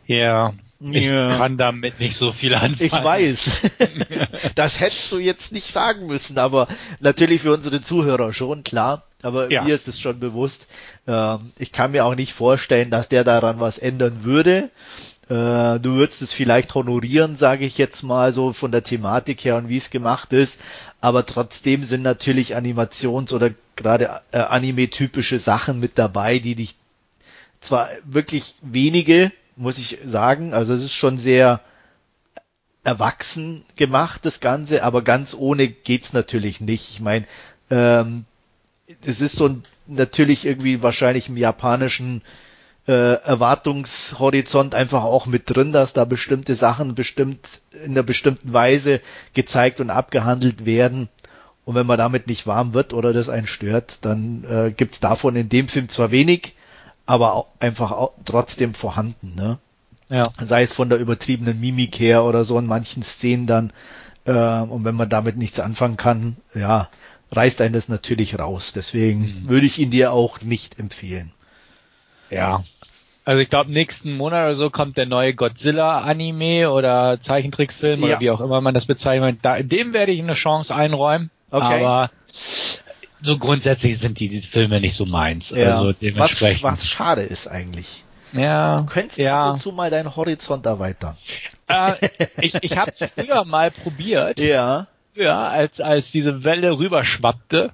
Speaker 1: Ja, ich ja. kann damit nicht so viel anfangen.
Speaker 2: Ich weiß. *laughs* das hättest du jetzt nicht sagen müssen, aber natürlich für unsere Zuhörer schon, klar. Aber ja. mir ist es schon bewusst. Ähm, ich kann mir auch nicht vorstellen, dass der daran was ändern würde. Äh, du würdest es vielleicht honorieren, sage ich jetzt mal so von der Thematik her und wie es gemacht ist aber trotzdem sind natürlich Animations- oder gerade äh, Anime-typische Sachen mit dabei, die dich zwar wirklich wenige, muss ich sagen, also es ist schon sehr erwachsen gemacht, das Ganze, aber ganz ohne geht's natürlich nicht. Ich meine, ähm, es ist so ein, natürlich irgendwie wahrscheinlich im japanischen äh, Erwartungshorizont einfach auch mit drin, dass da bestimmte Sachen bestimmt in einer bestimmten Weise gezeigt und abgehandelt werden. Und wenn man damit nicht warm wird oder das einen stört, dann äh, gibt's davon in dem Film zwar wenig, aber auch einfach auch trotzdem vorhanden. Ne? Ja. Sei es von der übertriebenen Mimik her oder so in manchen Szenen dann. Äh, und wenn man damit nichts anfangen kann, ja, reißt einen das natürlich raus. Deswegen mhm. würde ich ihn dir auch nicht empfehlen.
Speaker 1: Ja. Also ich glaube, nächsten Monat oder so kommt der neue Godzilla-Anime oder Zeichentrickfilm ja. oder wie auch immer man das bezeichnet. Da, dem werde ich eine Chance einräumen. Okay. Aber so grundsätzlich sind die, die Filme nicht so meins.
Speaker 2: Ja.
Speaker 1: Also
Speaker 2: was,
Speaker 1: dementsprechend.
Speaker 2: was schade ist eigentlich.
Speaker 1: ja,
Speaker 2: Du könntest
Speaker 1: ja.
Speaker 2: ab und zu mal deinen Horizont erweitern.
Speaker 1: Äh, ich ich habe es früher mal probiert,
Speaker 2: Ja.
Speaker 1: früher, als als diese Welle rüberschwappte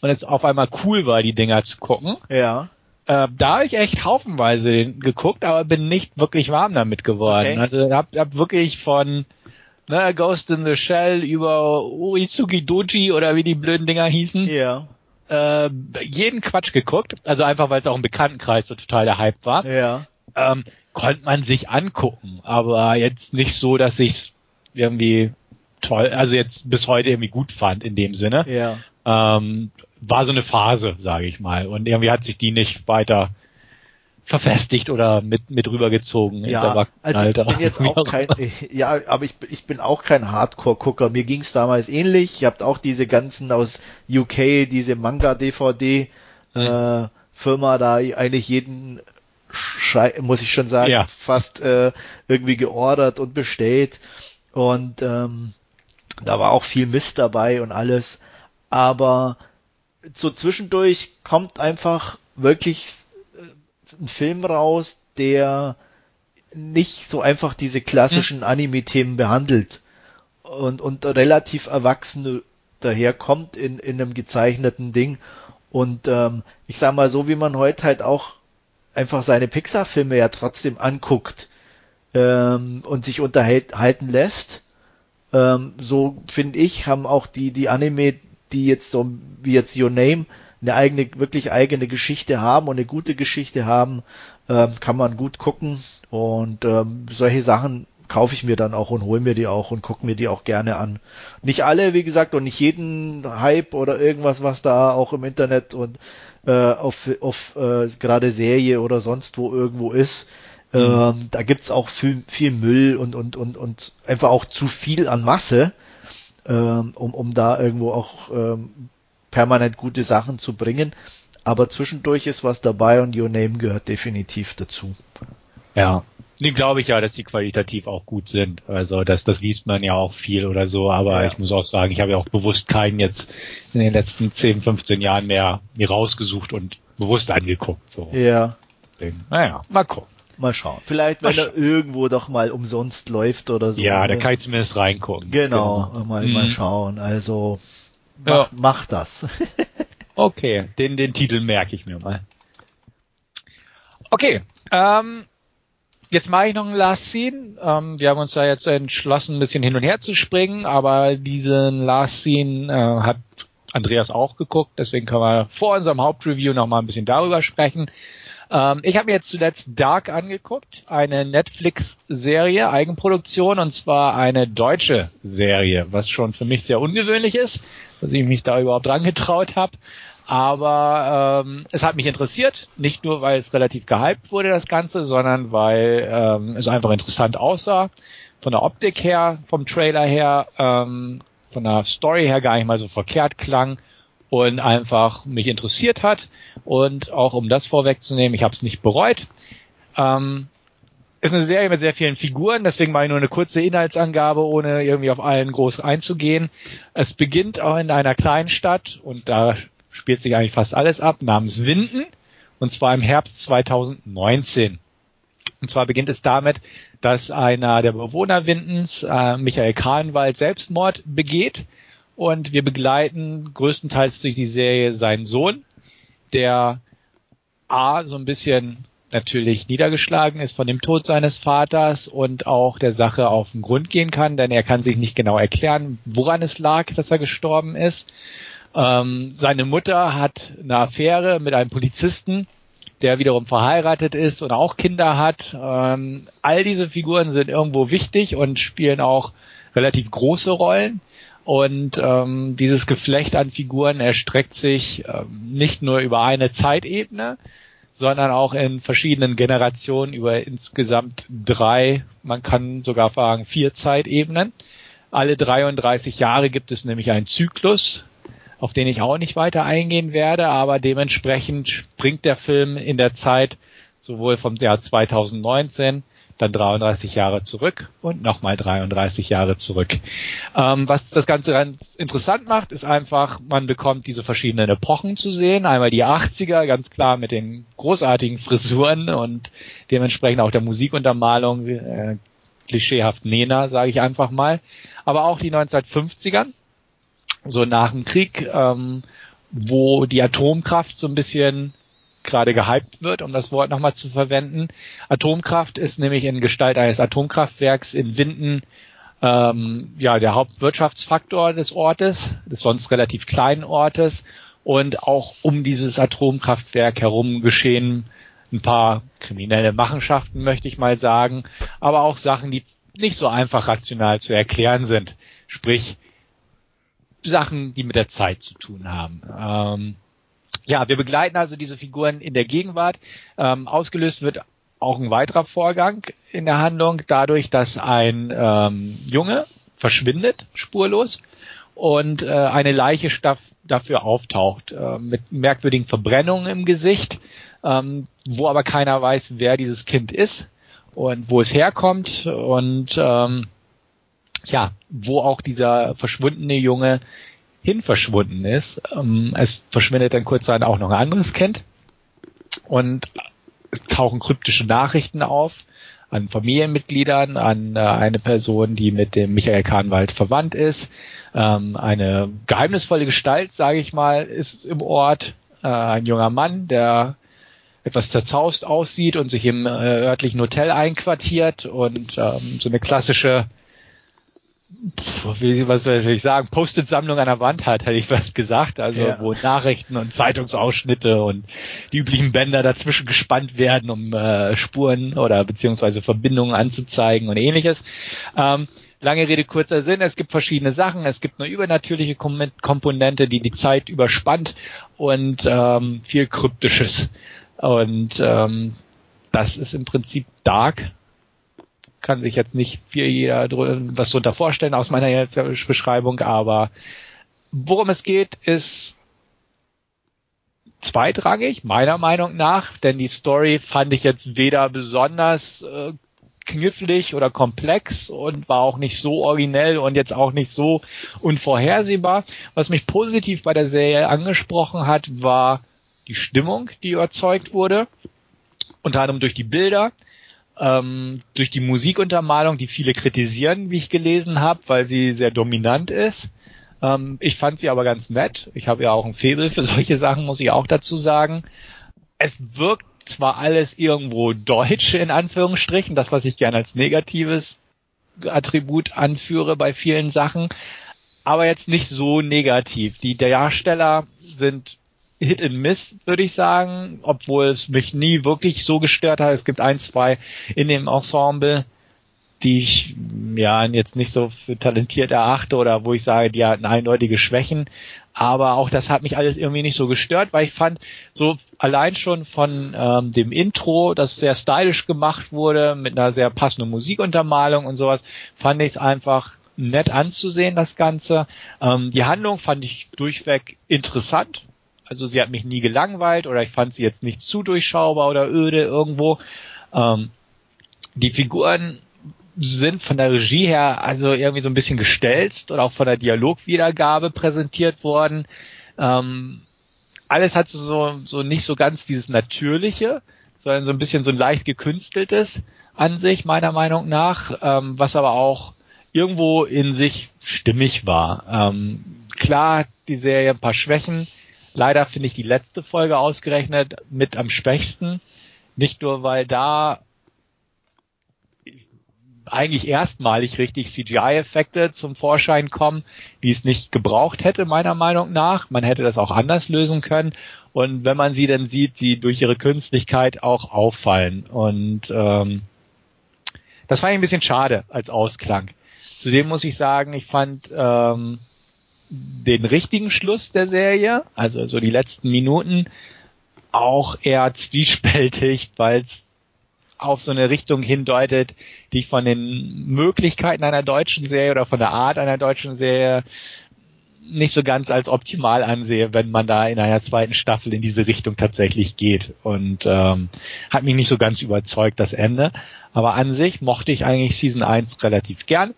Speaker 1: und es auf einmal cool war, die Dinger zu gucken.
Speaker 2: Ja.
Speaker 1: Äh, da habe ich echt haufenweise geguckt, aber bin nicht wirklich warm damit geworden.
Speaker 2: Okay.
Speaker 1: Also hab, hab wirklich von ne, Ghost in the Shell über Uritsuki Doji oder wie die blöden Dinger hießen,
Speaker 2: Ja.
Speaker 1: äh, jeden Quatsch geguckt. Also einfach, weil es auch im Bekanntenkreis so total der Hype war.
Speaker 2: Ja.
Speaker 1: Ähm, konnte man sich angucken, aber jetzt nicht so, dass ich irgendwie toll, also jetzt bis heute irgendwie gut fand in dem Sinne.
Speaker 2: Ja.
Speaker 1: Ähm, war so eine Phase, sage ich mal. Und irgendwie hat sich die nicht weiter verfestigt oder mit, mit rübergezogen
Speaker 2: Ja, also ich bin jetzt auch kein, *laughs* ja, aber ich, ich bin auch kein Hardcore-Gucker. Mir ging's damals ähnlich. Ihr habt auch diese ganzen aus UK, diese Manga-DVD äh, Firma da eigentlich jeden Schrei, muss ich schon sagen,
Speaker 1: Ja.
Speaker 2: fast äh, irgendwie geordert und bestellt. Und ähm, da war auch viel Mist dabei und alles. Aber so zwischendurch kommt einfach wirklich äh, ein Film raus, der nicht so einfach diese klassischen Anime-Themen behandelt und, und relativ erwachsen daherkommt in, in einem gezeichneten Ding. Und ähm, ich sag mal, so wie man heute halt auch einfach seine Pixar-Filme ja trotzdem anguckt ähm, und sich unterhalten lässt, ähm, so finde ich, haben auch die, die Anime, die jetzt so wie jetzt Your Name eine eigene, wirklich eigene Geschichte haben und eine gute Geschichte haben, ähm, kann man gut gucken und ähm, solche Sachen kaufe ich mir dann auch und hole mir die auch und gucke mir die auch gerne an. Nicht alle, wie gesagt, und nicht jeden Hype oder irgendwas, was da auch im Internet und äh, auf, auf äh, gerade Serie oder sonst wo irgendwo ist. Ähm, da gibt's auch viel, viel Müll und, und, und, und einfach auch zu viel an Masse, ähm, um, um da irgendwo auch ähm, permanent gute Sachen zu bringen. Aber zwischendurch ist was dabei und Your Name gehört definitiv dazu.
Speaker 1: Ja. Den glaube ich ja, dass die qualitativ auch gut sind. Also das, das liest man ja auch viel oder so, aber
Speaker 2: Ja.
Speaker 1: ich muss auch sagen, ich habe ja auch bewusst keinen jetzt in den letzten 10, 15 Jahren mehr mir rausgesucht und bewusst angeguckt. So.
Speaker 2: Ja,
Speaker 1: Deswegen, Naja, mal gucken.
Speaker 2: Mal schauen. Vielleicht, wenn
Speaker 1: Mal
Speaker 2: er irgendwo doch mal umsonst läuft oder so.
Speaker 1: ja, da
Speaker 2: ne?
Speaker 1: kann ich zumindest reingucken.
Speaker 2: Genau, mal, mal
Speaker 1: Mhm.
Speaker 2: schauen. Also mach,
Speaker 1: Ja.
Speaker 2: mach das. *laughs*
Speaker 1: Okay, den, den Titel merke ich mir mal. Okay, ähm, jetzt mache ich noch ein Last Scene. Ähm, wir haben uns da jetzt entschlossen, ein bisschen hin und her zu springen, aber diesen Last Scene äh, hat Andreas auch geguckt, deswegen können wir vor unserem Hauptreview noch mal ein bisschen darüber sprechen. Ähm, ich habe mir jetzt zuletzt Dark angeguckt, eine Netflix-Serie, Eigenproduktion, und zwar eine deutsche Serie, was schon für mich sehr ungewöhnlich ist, dass ich mich da überhaupt dran getraut habe. Aber ähm, es hat mich interessiert, nicht nur weil es relativ gehypt wurde, das Ganze, sondern weil ähm, es einfach interessant aussah. Von der Optik her, vom Trailer her, ähm, von der Story her gar nicht mal so verkehrt klang und einfach mich interessiert hat. Und auch um das vorwegzunehmen, ich habe es nicht bereut. Ähm, ist eine Serie mit sehr vielen Figuren, deswegen mache ich nur eine kurze Inhaltsangabe, ohne irgendwie auf allen groß einzugehen. Es beginnt auch in einer kleinen Stadt und da spielt sich eigentlich fast alles ab, namens Winden, und zwar im Herbst 2019. Und zwar beginnt es damit, dass einer der Bewohner Windens, äh, Michael Kahnwald, Selbstmord begeht. Und wir begleiten größtenteils durch die Serie seinen Sohn, der A, so ein bisschen natürlich niedergeschlagen ist von dem Tod seines Vaters und auch der Sache auf den Grund gehen kann, denn er kann sich nicht genau erklären, woran es lag, dass er gestorben ist. Ähm, seine Mutter hat eine Affäre mit einem Polizisten, der wiederum verheiratet ist und auch Kinder hat. Ähm, all diese Figuren sind irgendwo wichtig und spielen auch relativ große Rollen. Und ähm, dieses Geflecht an Figuren erstreckt sich ähm, nicht nur über eine Zeitebene, sondern auch in verschiedenen Generationen über insgesamt drei, man kann sogar sagen vier Zeitebenen. Alle 33 Jahre gibt es nämlich einen Zyklus, auf den ich auch nicht weiter eingehen werde, aber dementsprechend springt der Film in der Zeit sowohl vom Jahr 2019 dann 33 Jahre zurück und nochmal 33 Jahre zurück. Ähm, was das Ganze ganz interessant macht, ist einfach, man bekommt diese verschiedenen Epochen zu sehen. Einmal die 80er, ganz klar mit den großartigen Frisuren und dementsprechend auch der Musikuntermalung, äh, klischeehaft Nena, sage ich einfach mal. Aber auch die 1950er, so nach dem Krieg, ähm, wo die Atomkraft so ein bisschen gerade gehypt wird, um das Wort nochmal zu verwenden. Atomkraft ist nämlich in Gestalt eines Atomkraftwerks in Winden ähm, ja der Hauptwirtschaftsfaktor des Ortes, des sonst relativ kleinen Ortes und auch um dieses Atomkraftwerk herum geschehen ein paar kriminelle Machenschaften, möchte ich mal sagen, aber auch Sachen, die nicht so einfach rational zu erklären sind. Sprich, Sachen, die mit der Zeit zu tun haben. Ähm, ja, wir begleiten also diese Figuren in der Gegenwart. Ähm, ausgelöst wird auch ein weiterer Vorgang in der Handlung, dadurch, dass ein ähm, Junge verschwindet, spurlos, und äh, eine Leiche dafür auftaucht, äh, mit merkwürdigen Verbrennungen im Gesicht, ähm, wo aber keiner weiß, wer dieses Kind ist und wo es herkommt und ähm, ja, wo auch dieser verschwundene Junge hin verschwunden ist. Ähm, es verschwindet dann kurzerhand auch noch ein anderes Kind und es tauchen kryptische Nachrichten auf an Familienmitgliedern, an äh, eine Person, die mit dem Michael Kahnwald verwandt ist. Ähm, eine geheimnisvolle Gestalt, sage ich mal, ist im Ort. Äh, ein junger Mann, der etwas zerzaust aussieht und sich im äh, örtlichen Hotel einquartiert und ähm, so eine klassische wie, was soll ich sagen, Post-it-Sammlung an der Wand hat, hätte ich was gesagt. Also ja. wo Nachrichten und Zeitungsausschnitte und die üblichen Bänder dazwischen gespannt werden, um äh, Spuren oder beziehungsweise Verbindungen anzuzeigen und ähnliches. Ähm, lange Rede, kurzer Sinn, es gibt verschiedene Sachen, es gibt eine übernatürliche Kom Komponente, die die Zeit überspannt und ähm, viel Kryptisches. Und ähm, das ist im Prinzip Dark, kann sich jetzt nicht viel jeder was drunter vorstellen aus meiner Beschreibung, aber worum es geht, ist zweitrangig, meiner Meinung nach, denn die Story fand ich jetzt weder besonders äh, knifflig oder komplex und war auch nicht so originell und jetzt auch nicht so unvorhersehbar. Was mich positiv bei der Serie angesprochen hat, war die Stimmung, die erzeugt wurde, unter anderem durch die Bilder, ähm, durch die Musikuntermalung, die viele kritisieren, wie ich gelesen habe, weil sie sehr dominant ist. Ähm, ich fand sie aber ganz nett. Ich habe ja auch ein Faible für *laughs* solche Sachen, muss ich auch dazu sagen. Es wirkt zwar alles irgendwo deutsch in Anführungsstrichen, das was ich gerne als negatives Attribut anführe bei vielen Sachen, aber jetzt nicht so negativ. Die Darsteller sind Hit and Miss, würde ich sagen, obwohl es mich nie wirklich so gestört hat. Es gibt ein, zwei in dem Ensemble, die ich ja jetzt nicht so für talentiert erachte oder wo ich sage, die hatten eindeutige Schwächen. Aber auch das hat mich alles irgendwie nicht so gestört, weil ich fand, so allein schon von ähm, dem Intro, das sehr stylisch gemacht wurde, mit einer sehr passenden Musikuntermalung und sowas, fand ich es einfach nett anzusehen, das Ganze. Ähm, die Handlung fand ich durchweg interessant. Also sie hat mich nie gelangweilt oder ich fand sie jetzt nicht zu durchschaubar oder öde irgendwo. Ähm, die Figuren sind von der Regie her also irgendwie so ein bisschen gestelzt oder auch von der Dialogwiedergabe präsentiert worden. Ähm, alles hat so, so nicht so ganz dieses Natürliche, sondern so ein bisschen so ein leicht gekünsteltes an sich, meiner Meinung nach, ähm, was aber auch irgendwo in sich stimmig war. Ähm, klar, die Serie ein paar Schwächen, Leider finde ich die letzte Folge ausgerechnet mit am schwächsten. Nicht nur, weil da eigentlich erstmalig richtig CGI-Effekte zum Vorschein kommen, die es nicht gebraucht hätte, meiner Meinung nach. Man hätte das auch anders lösen können. Und wenn man sie dann sieht, sie durch ihre Künstlichkeit auch auffallen. Und ähm, das fand ich ein bisschen schade als Ausklang. Zudem muss ich sagen, ich fand ähm, den richtigen Schluss der Serie, also so die letzten Minuten, auch eher zwiespältig, weil es auf so eine Richtung hindeutet, die ich von den Möglichkeiten einer deutschen Serie oder von der Art einer deutschen Serie nicht so ganz als optimal ansehe, wenn man da in einer zweiten Staffel in diese Richtung tatsächlich geht. Und ähm, hat mich nicht so ganz überzeugt, das Ende. Aber an sich mochte ich eigentlich Season 1 relativ gern.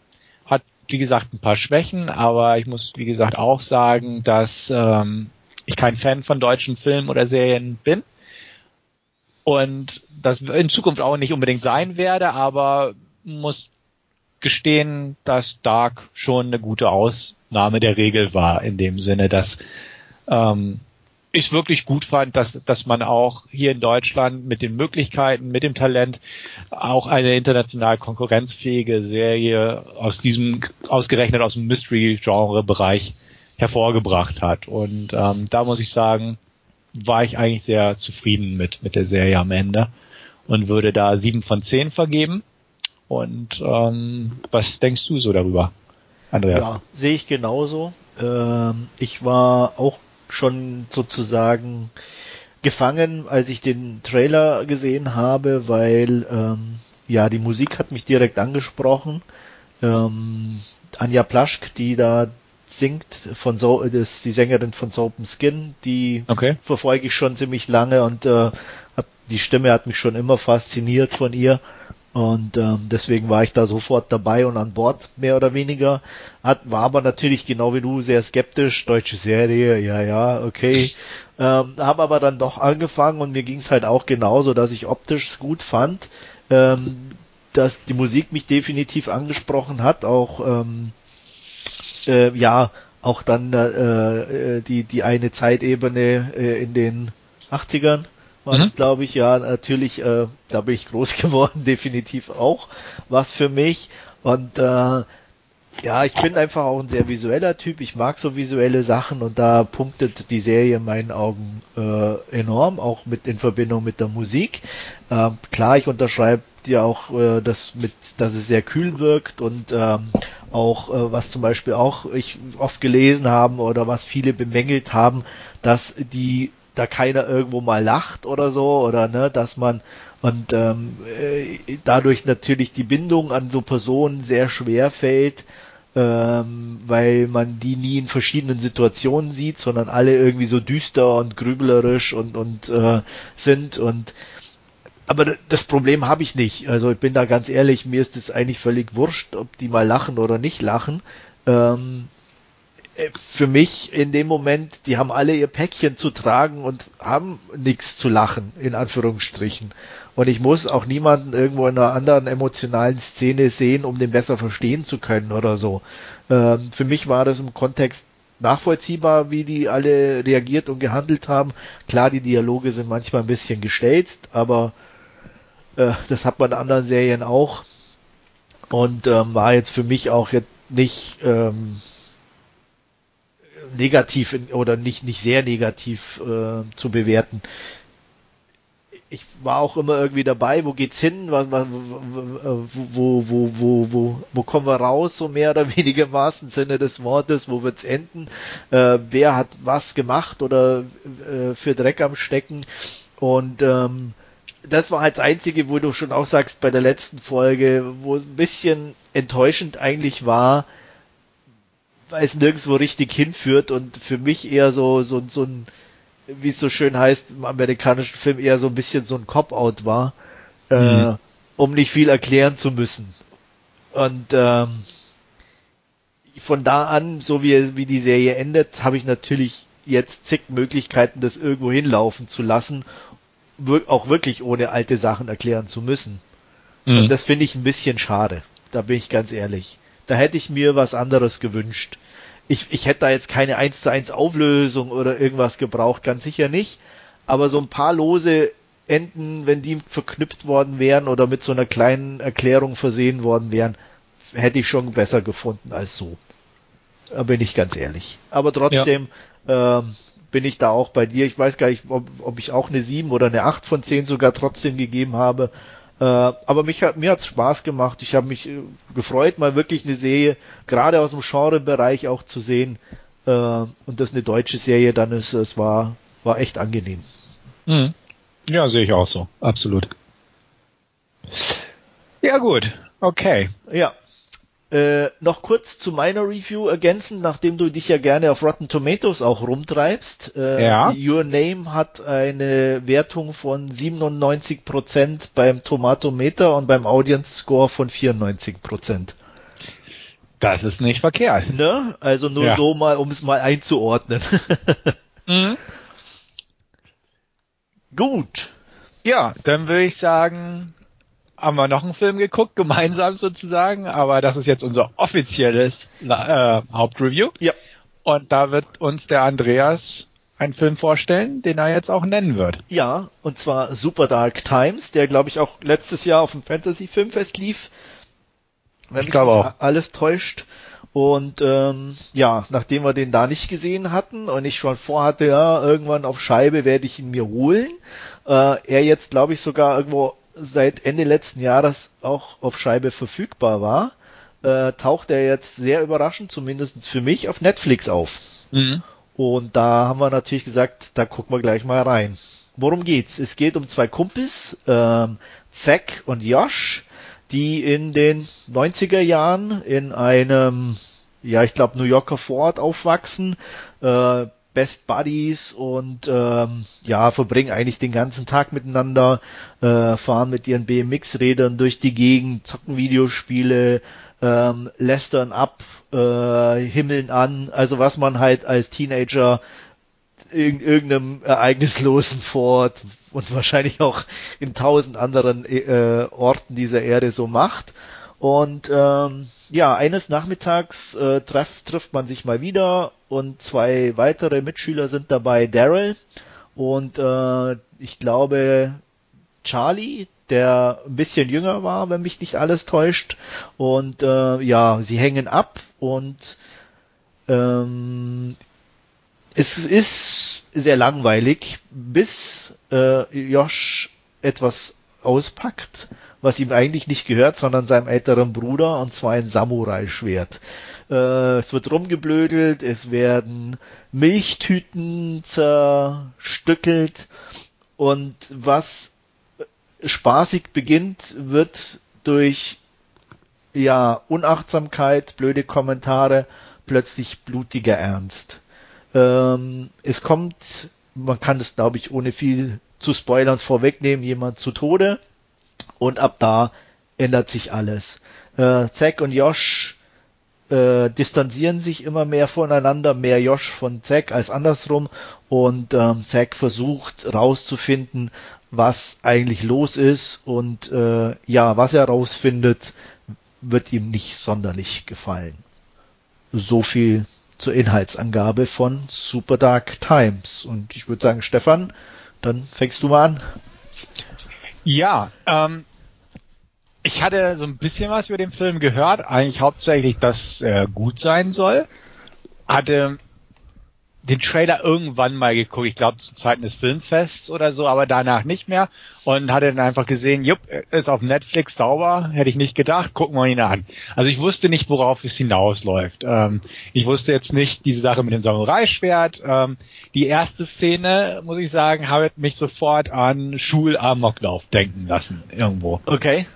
Speaker 1: Wie gesagt, ein paar Schwächen, aber ich muss, wie gesagt, auch sagen, dass ähm, ich kein Fan von deutschen Filmen oder Serien bin. Und das in Zukunft auch nicht unbedingt sein werde, aber muss gestehen, dass Dark schon eine gute Ausnahme der Regel war, in dem Sinne, dass ähm, ich es wirklich gut fand, dass, dass man auch hier in Deutschland mit den Möglichkeiten, mit dem Talent auch eine international konkurrenzfähige Serie aus diesem, ausgerechnet aus dem Mystery-Genre-Bereich hervorgebracht hat. Und ähm, da muss ich sagen, war ich eigentlich sehr zufrieden mit, mit der Serie am Ende und würde da sieben von zehn vergeben. Und ähm, was denkst du so darüber, Andreas? Ja,
Speaker 2: sehe ich genauso. Ähm, ich war auch schon sozusagen gefangen, als ich den Trailer gesehen habe, weil ähm, ja die Musik hat mich direkt angesprochen. Ähm, Anja Plaschk, die da singt, von so, das ist die Sängerin von Soap Skin, die okay. verfolge ich schon ziemlich lange und äh, hat, die Stimme hat mich schon immer fasziniert von ihr. Und ähm, deswegen war ich da sofort dabei und an Bord, mehr oder weniger. Hat, war aber natürlich genau wie du sehr skeptisch. Deutsche Serie, ja, ja, okay. *laughs* Ähm, habe aber dann doch angefangen und mir ging es halt auch genauso, dass ich optisch gut fand. Ähm, dass die Musik mich definitiv angesprochen hat, auch ähm, äh, ja, auch dann äh, äh die, die eine Zeitebene äh, in den 80ern war mhm. das, glaube ich, ja, natürlich, äh, da bin ich groß *laughs* geworden, definitiv auch was für mich. Und äh, ja, ich bin einfach auch ein sehr visueller Typ. Ich mag so visuelle Sachen und da punktet die Serie in meinen Augen äh, enorm, auch mit in Verbindung mit der Musik. Ähm, klar, ich unterschreibe dir auch, äh, dass mit, dass es sehr kühl wirkt und ähm, auch äh, was zum Beispiel auch ich oft gelesen haben oder was viele bemängelt haben, dass die da keiner irgendwo mal lacht oder so oder ne, dass man und ähm, äh, dadurch natürlich die Bindung an so Personen sehr schwer fällt, ähm, weil man die nie in verschiedenen Situationen sieht, sondern alle irgendwie so düster und grüblerisch und und äh, sind und aber das Problem habe ich nicht. Also ich bin da ganz ehrlich, mir ist es eigentlich völlig wurscht, ob die mal lachen oder nicht lachen. Ähm, äh, für mich in dem Moment, die haben alle ihr Päckchen zu tragen und haben nichts zu lachen, in Anführungsstrichen. Und ich muss auch niemanden irgendwo in einer anderen emotionalen Szene sehen, um den besser verstehen zu können oder so. Ähm, für mich war das im Kontext nachvollziehbar, wie die alle reagiert und gehandelt haben. Klar, die Dialoge sind manchmal ein bisschen gestelzt, aber äh, das hat man in anderen Serien auch. Und ähm, war jetzt für mich auch jetzt nicht ähm, negativ in, oder nicht, nicht sehr negativ äh, zu bewerten. Ich war auch immer irgendwie dabei, wo geht's hin, was, wo, wo, wo, wo, wo kommen wir raus, so mehr oder *laughs* weniger im wahrsten Sinne des Wortes, wo wird's enden, äh, wer hat was gemacht oder äh, für Dreck am Stecken und ähm, das war halt das Einzige, wo du schon auch sagst bei der letzten Folge, wo es ein bisschen enttäuschend eigentlich war, weil es nirgendwo richtig hinführt und für mich eher so, so, so ein, wie es so schön heißt, im amerikanischen Film eher so ein bisschen so ein Cop-Out war, äh, mhm. äh, um nicht viel erklären zu müssen. Und ähm, von da an, so wie, wie die Serie endet, habe ich natürlich jetzt zig Möglichkeiten, das irgendwo hinlaufen zu lassen, auch wirklich ohne alte Sachen erklären zu müssen. Mhm. Und das finde ich ein bisschen schade. Da bin ich ganz ehrlich. Da hätte ich mir was anderes gewünscht ich, ich hätte da jetzt keine 1 zu 1 Auflösung oder irgendwas gebraucht, ganz sicher nicht. Aber so ein paar lose Enden, wenn die verknüpft worden wären oder mit so einer kleinen Erklärung versehen worden wären, hätte ich schon besser gefunden als so. Da bin ich ganz ehrlich. Aber trotzdem ja. ähm, bin ich da auch bei dir. Ich weiß gar nicht, ob, ob ich auch eine 7 oder eine 8 von 10 sogar trotzdem gegeben habe. Äh, aber mich hat, mir hat's Spaß gemacht. Ich habe mich äh, gefreut, mal wirklich eine Serie, gerade aus dem Genrebereich auch zu sehen. Äh, und das eine deutsche Serie dann ist, es war, war echt angenehm.
Speaker 1: Mhm. Ja, sehe ich auch so. Absolut. Ja, gut. Okay.
Speaker 2: Ja. Äh, noch kurz zu meiner Review ergänzen, nachdem du dich ja gerne auf Rotten Tomatoes auch rumtreibst. Äh,
Speaker 1: Ja.
Speaker 2: Your Name hat eine Wertung von 97% beim Tomatometer und beim Audience Score von 94%.
Speaker 1: Das ist nicht verkehrt.
Speaker 2: Ne? Also nur
Speaker 1: Ja.
Speaker 2: so mal, um es mal einzuordnen. *laughs*
Speaker 1: Mhm.
Speaker 2: Gut.
Speaker 1: Ja, dann würde ich sagen, haben wir noch einen Film geguckt, gemeinsam sozusagen, aber das ist jetzt unser offizielles äh, Hauptreview.
Speaker 2: Ja.
Speaker 1: Und da wird uns der Andreas einen Film vorstellen, den er jetzt auch nennen wird.
Speaker 2: Ja, und zwar Super Dark Times, der glaube ich auch letztes Jahr auf dem Fantasy Filmfest lief. Wenn
Speaker 1: Ich
Speaker 2: mich
Speaker 1: glaube auch.
Speaker 2: alles täuscht. Und ähm, ja, nachdem wir den da nicht gesehen hatten und ich schon vorhatte, ja, irgendwann auf Scheibe werde ich ihn mir holen, äh, er jetzt glaube ich sogar irgendwo seit Ende letzten Jahres auch auf Scheibe verfügbar war, äh, taucht er jetzt sehr überraschend, zumindest für mich, auf Netflix auf.
Speaker 1: Mhm.
Speaker 2: Und da haben wir natürlich gesagt, da gucken wir gleich mal rein. Worum geht's? Es geht um zwei Kumpels, ähm, Zack und Josh, die in den 90er Jahren in einem, ja, ich glaube, New Yorker Vorort aufwachsen, äh, Best Buddies und ähm, ja, verbringen eigentlich den ganzen Tag miteinander, äh, fahren mit ihren BMX-Rädern durch die Gegend, zocken Videospiele, ähm, lästern ab, äh, himmeln an, also was man halt als Teenager in irgendeinem ereignislosen Fort und wahrscheinlich auch in tausend anderen äh, Orten dieser Erde so macht. Und ähm, ja, eines Nachmittags äh, treff, trifft man sich mal wieder und zwei weitere Mitschüler sind dabei, Daryl und äh, ich glaube Charlie, der ein bisschen jünger war, wenn mich nicht alles täuscht. Und äh, ja, sie hängen ab und ähm, es ist sehr langweilig, bis äh, Josh etwas auspackt, was ihm eigentlich nicht gehört, sondern seinem älteren Bruder, und zwar ein Samurai-Schwert. Äh, es wird rumgeblödelt, es werden Milchtüten zerstückelt und was spaßig beginnt, wird durch ja Unachtsamkeit, blöde Kommentare plötzlich blutiger Ernst. Ähm, es kommt, man kann es glaube ich ohne viel zu spoilern vorwegnehmen, jemand zu Tode und ab da ändert sich alles. Äh, Zack und Josh äh, distanzieren sich immer mehr voneinander, mehr Josh von Zack als andersrum und ähm, Zack versucht rauszufinden, was eigentlich los ist und äh, ja, was er rausfindet, wird ihm nicht sonderlich gefallen. So viel zur Inhaltsangabe von Super Dark Times. Und ich würde sagen, Stefan, dann fängst du mal an.
Speaker 1: Ja, ähm, ich hatte so ein bisschen was über den Film gehört, eigentlich hauptsächlich, dass er gut sein soll. Hatte den Trailer irgendwann mal geguckt, ich glaube zu Zeiten des Filmfests oder so, aber danach nicht mehr und hatte dann einfach gesehen, jupp, ist auf Netflix sauber, hätte ich nicht gedacht, gucken wir ihn an. Also ich wusste nicht, worauf es hinausläuft. Ähm, ich wusste jetzt nicht diese Sache mit dem Samurai-Schwert. Ähm, die erste Szene, muss ich sagen, hat mich sofort an Schulamoklauf denken lassen, irgendwo.
Speaker 2: Okay.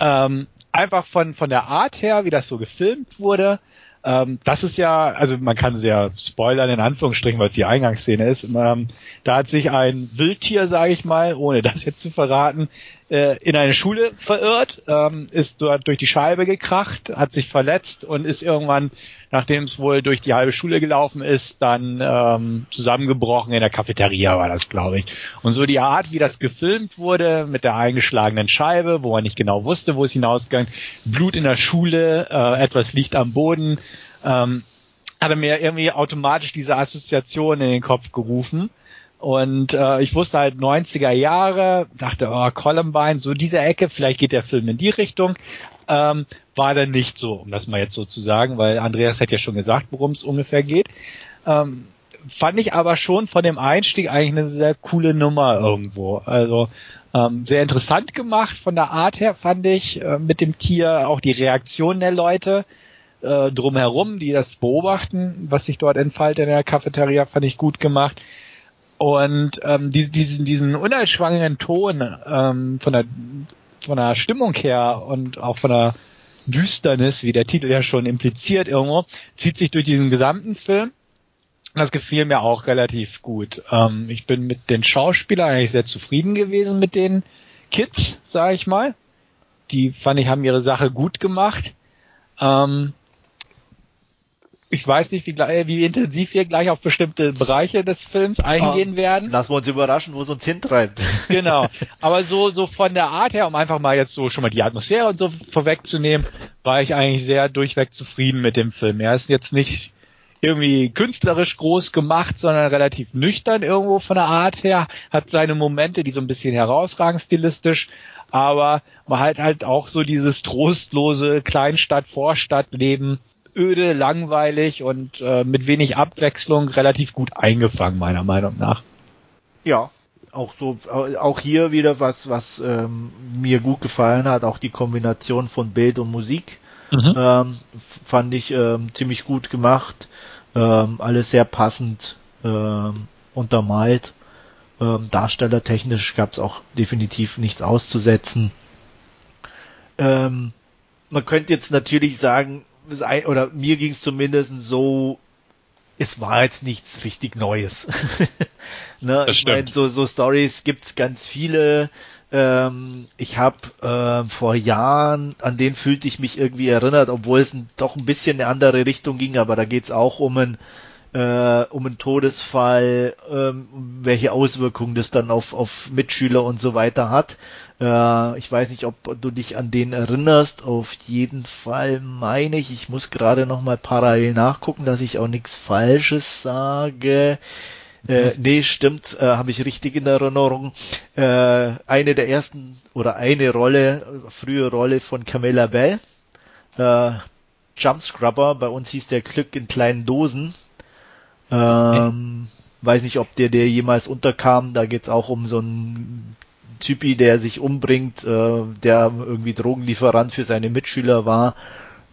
Speaker 1: Ähm, einfach von, von der Art her, wie das so gefilmt wurde. Ähm, das ist ja, also man kann es ja spoilern in Anführungsstrichen, weil es die Eingangsszene ist. Ähm, da hat sich ein Wildtier, sage ich mal, ohne das jetzt zu verraten, äh, in eine Schule verirrt, ähm, ist dort durch die Scheibe gekracht, hat sich verletzt und ist irgendwann, nachdem es wohl durch die halbe Schule gelaufen ist, dann ähm, zusammengebrochen in der Cafeteria war das, glaube ich. Und so die Art, wie das gefilmt wurde, mit der eingeschlagenen Scheibe, wo man nicht genau wusste, wo es hinausgegangen, Blut in der Schule, äh, etwas liegt am Boden, ähm, hatte mir irgendwie automatisch diese Assoziation in den Kopf gerufen. Und äh, ich wusste halt 90er Jahre, dachte, oh, Columbine, so diese Ecke, vielleicht geht der Film in die Richtung. Ähm, war dann nicht so, um das mal jetzt so zu sagen, weil Andreas hat ja schon gesagt, worum es ungefähr geht. Ähm, fand ich aber schon von dem Einstieg eigentlich eine sehr coole Nummer irgendwo. Also ähm, sehr interessant gemacht von der Art her, fand ich, äh, mit dem Tier, auch die Reaktion der Leute äh, drumherum, die das beobachten, was sich dort entfaltet in der Cafeteria, fand ich gut gemacht. Und ähm, diesen, diesen, diesen unerschwangenen Ton ähm, von der von der Stimmung her und auch von der Düsternis, wie der Titel ja schon impliziert irgendwo, zieht sich durch diesen gesamten Film. Das gefiel mir auch relativ gut. Ähm, ich bin mit den Schauspielern eigentlich sehr zufrieden gewesen mit den Kids, sage ich mal. Die fand ich haben ihre Sache gut gemacht. Ähm, ich weiß nicht, wie, wie, intensiv wir gleich auf bestimmte Bereiche des Films eingehen oh, werden.
Speaker 2: Lassen wir uns überraschen, wo es uns hintreibt. *laughs*
Speaker 1: Genau. Aber so, so von der Art her, um einfach mal jetzt so schon mal die Atmosphäre und so vorwegzunehmen, war ich eigentlich sehr durchweg zufrieden mit dem Film. Er ist jetzt nicht irgendwie künstlerisch groß gemacht, sondern relativ nüchtern irgendwo von der Art her, hat seine Momente, die so ein bisschen herausragen stilistisch, aber man hat halt auch so dieses trostlose Kleinstadt-Vorstadtleben öde, langweilig und äh, mit wenig Abwechslung relativ gut eingefangen, meiner Meinung nach.
Speaker 2: Ja, auch so, auch hier wieder was, was ähm, mir gut gefallen hat, auch die Kombination von Bild und Musik mhm. ähm, fand ich ähm, ziemlich gut gemacht, ähm, alles sehr passend ähm, untermalt. Ähm, darstellertechnisch gab es auch definitiv nichts auszusetzen. Man könnte jetzt natürlich sagen, oder mir ging es zumindest so, es war jetzt nichts richtig Neues. *laughs* ne?
Speaker 1: Das
Speaker 2: ich meine, so, so Stories gibt's ganz viele. Ähm, ich habe äh, vor Jahren, an den fühlte ich mich irgendwie erinnert, obwohl es ein, doch ein bisschen eine andere Richtung ging, aber da geht's auch um ein äh, um einen Todesfall, ähm, welche Auswirkungen das dann auf, auf Mitschüler und so weiter hat. Äh, ich weiß nicht, ob du dich an den erinnerst. Auf jeden Fall meine ich, ich muss gerade noch mal parallel nachgucken, dass ich auch nichts Falsches sage. Äh, mhm. nee, stimmt, äh, habe ich richtig in Erinnerung. Äh, eine der ersten oder eine Rolle, frühe Rolle von Camilla Bell. Äh, Jump Scrubber, bei uns hieß der Glück in kleinen Dosen. Ähm, okay. Weiß nicht, ob der der jemals unterkam. Da geht's auch um so einen Typi, der sich umbringt, äh, der irgendwie Drogenlieferant für seine Mitschüler war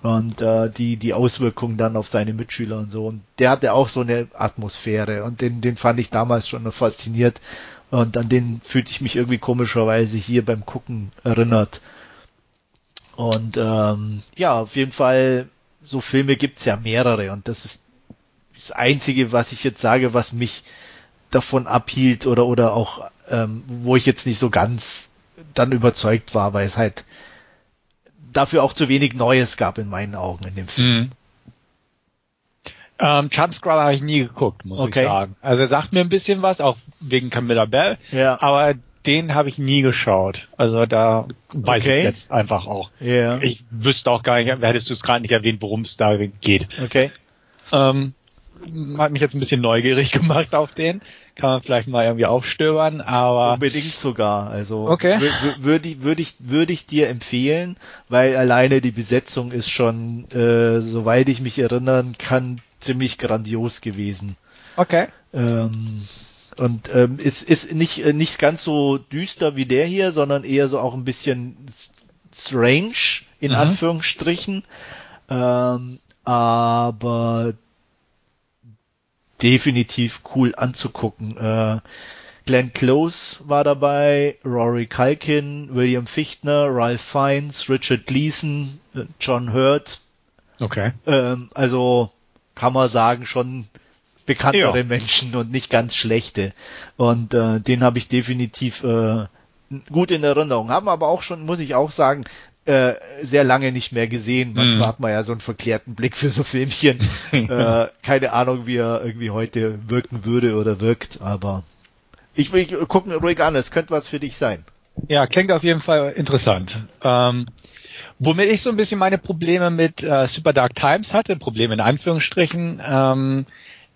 Speaker 2: und äh, die die Auswirkungen dann auf seine Mitschüler und so. Und der hatte auch so eine Atmosphäre und den den fand ich damals schon fasziniert und an den fühlte ich mich irgendwie komischerweise hier beim Gucken erinnert. Und ähm, ja, auf jeden Fall so Filme gibt's ja mehrere und das ist das Einzige, was ich jetzt sage, was mich davon abhielt oder oder auch ähm, wo ich jetzt nicht so ganz dann überzeugt war, weil es halt dafür auch zu wenig Neues gab in meinen Augen in dem Film. Mhm.
Speaker 1: Ähm, Jump Scrubber habe ich nie geguckt, muss okay. ich sagen. Also er sagt mir ein bisschen was, auch wegen Camilla Bell,
Speaker 2: ja.
Speaker 1: aber den habe ich nie geschaut. Also da weiß okay. ich jetzt einfach auch.
Speaker 2: Ja.
Speaker 1: Ich wüsste auch gar nicht, hättest du es gerade nicht erwähnt, worum es da geht.
Speaker 2: Okay.
Speaker 1: Ähm, hat mich jetzt ein bisschen neugierig *laughs* gemacht auf den. Kann man vielleicht mal irgendwie aufstöbern, aber.
Speaker 2: Unbedingt sogar. Also
Speaker 1: okay.
Speaker 2: würde ich, würde ich, würde ich dir empfehlen, weil alleine die Besetzung ist schon, äh, soweit ich mich erinnern kann, ziemlich grandios gewesen.
Speaker 1: Okay.
Speaker 2: Ähm, und ähm, es ist nicht, äh, nicht ganz so düster wie der hier, sondern eher so auch ein bisschen strange, in mhm. Anführungsstrichen. Ähm, aber definitiv cool anzugucken. Äh, Glenn Close war dabei, Rory Kalkin, William Fichtner, Ralph Fiennes, Richard Gleason, äh, John Hurt.
Speaker 1: Okay.
Speaker 2: Ähm, also kann man sagen, schon bekanntere ja. Menschen und nicht ganz schlechte. Und äh, den habe ich definitiv äh, gut in Erinnerung. Haben aber auch schon, muss ich auch sagen, äh, sehr lange nicht mehr gesehen. Manchmal mm. hat man ja so einen verklärten Blick für so Filmchen. *laughs* äh, keine Ahnung, wie er irgendwie heute wirken würde oder wirkt, aber ich will gucken ruhig an, es könnte was für dich sein.
Speaker 1: Ja, klingt auf jeden Fall interessant. Ähm, womit ich so ein bisschen meine Probleme mit äh, Super Dark Times hatte, Probleme in Anführungsstrichen, ähm,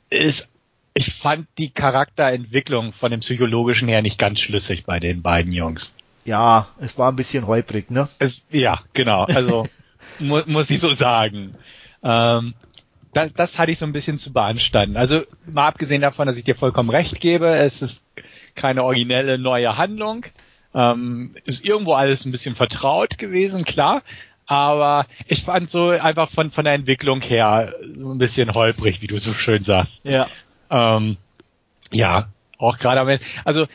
Speaker 1: ist, ich fand die Charakterentwicklung von dem psychologischen her nicht ganz schlüssig bei den beiden Jungs
Speaker 2: ja, es war ein bisschen holprig, ne?
Speaker 1: Es, ja, genau. Also *laughs* mu muss ich so sagen. Ähm, das, das hatte ich so ein bisschen zu beanstanden. Also mal abgesehen davon, dass ich dir vollkommen recht gebe, es ist keine originelle neue Handlung. Ähm, ist irgendwo alles ein bisschen vertraut gewesen, klar. Aber ich fand so einfach von, von der Entwicklung her so ein bisschen holprig, wie du so schön sagst.
Speaker 2: Ja.
Speaker 1: Ähm, ja, auch gerade am Ende. Also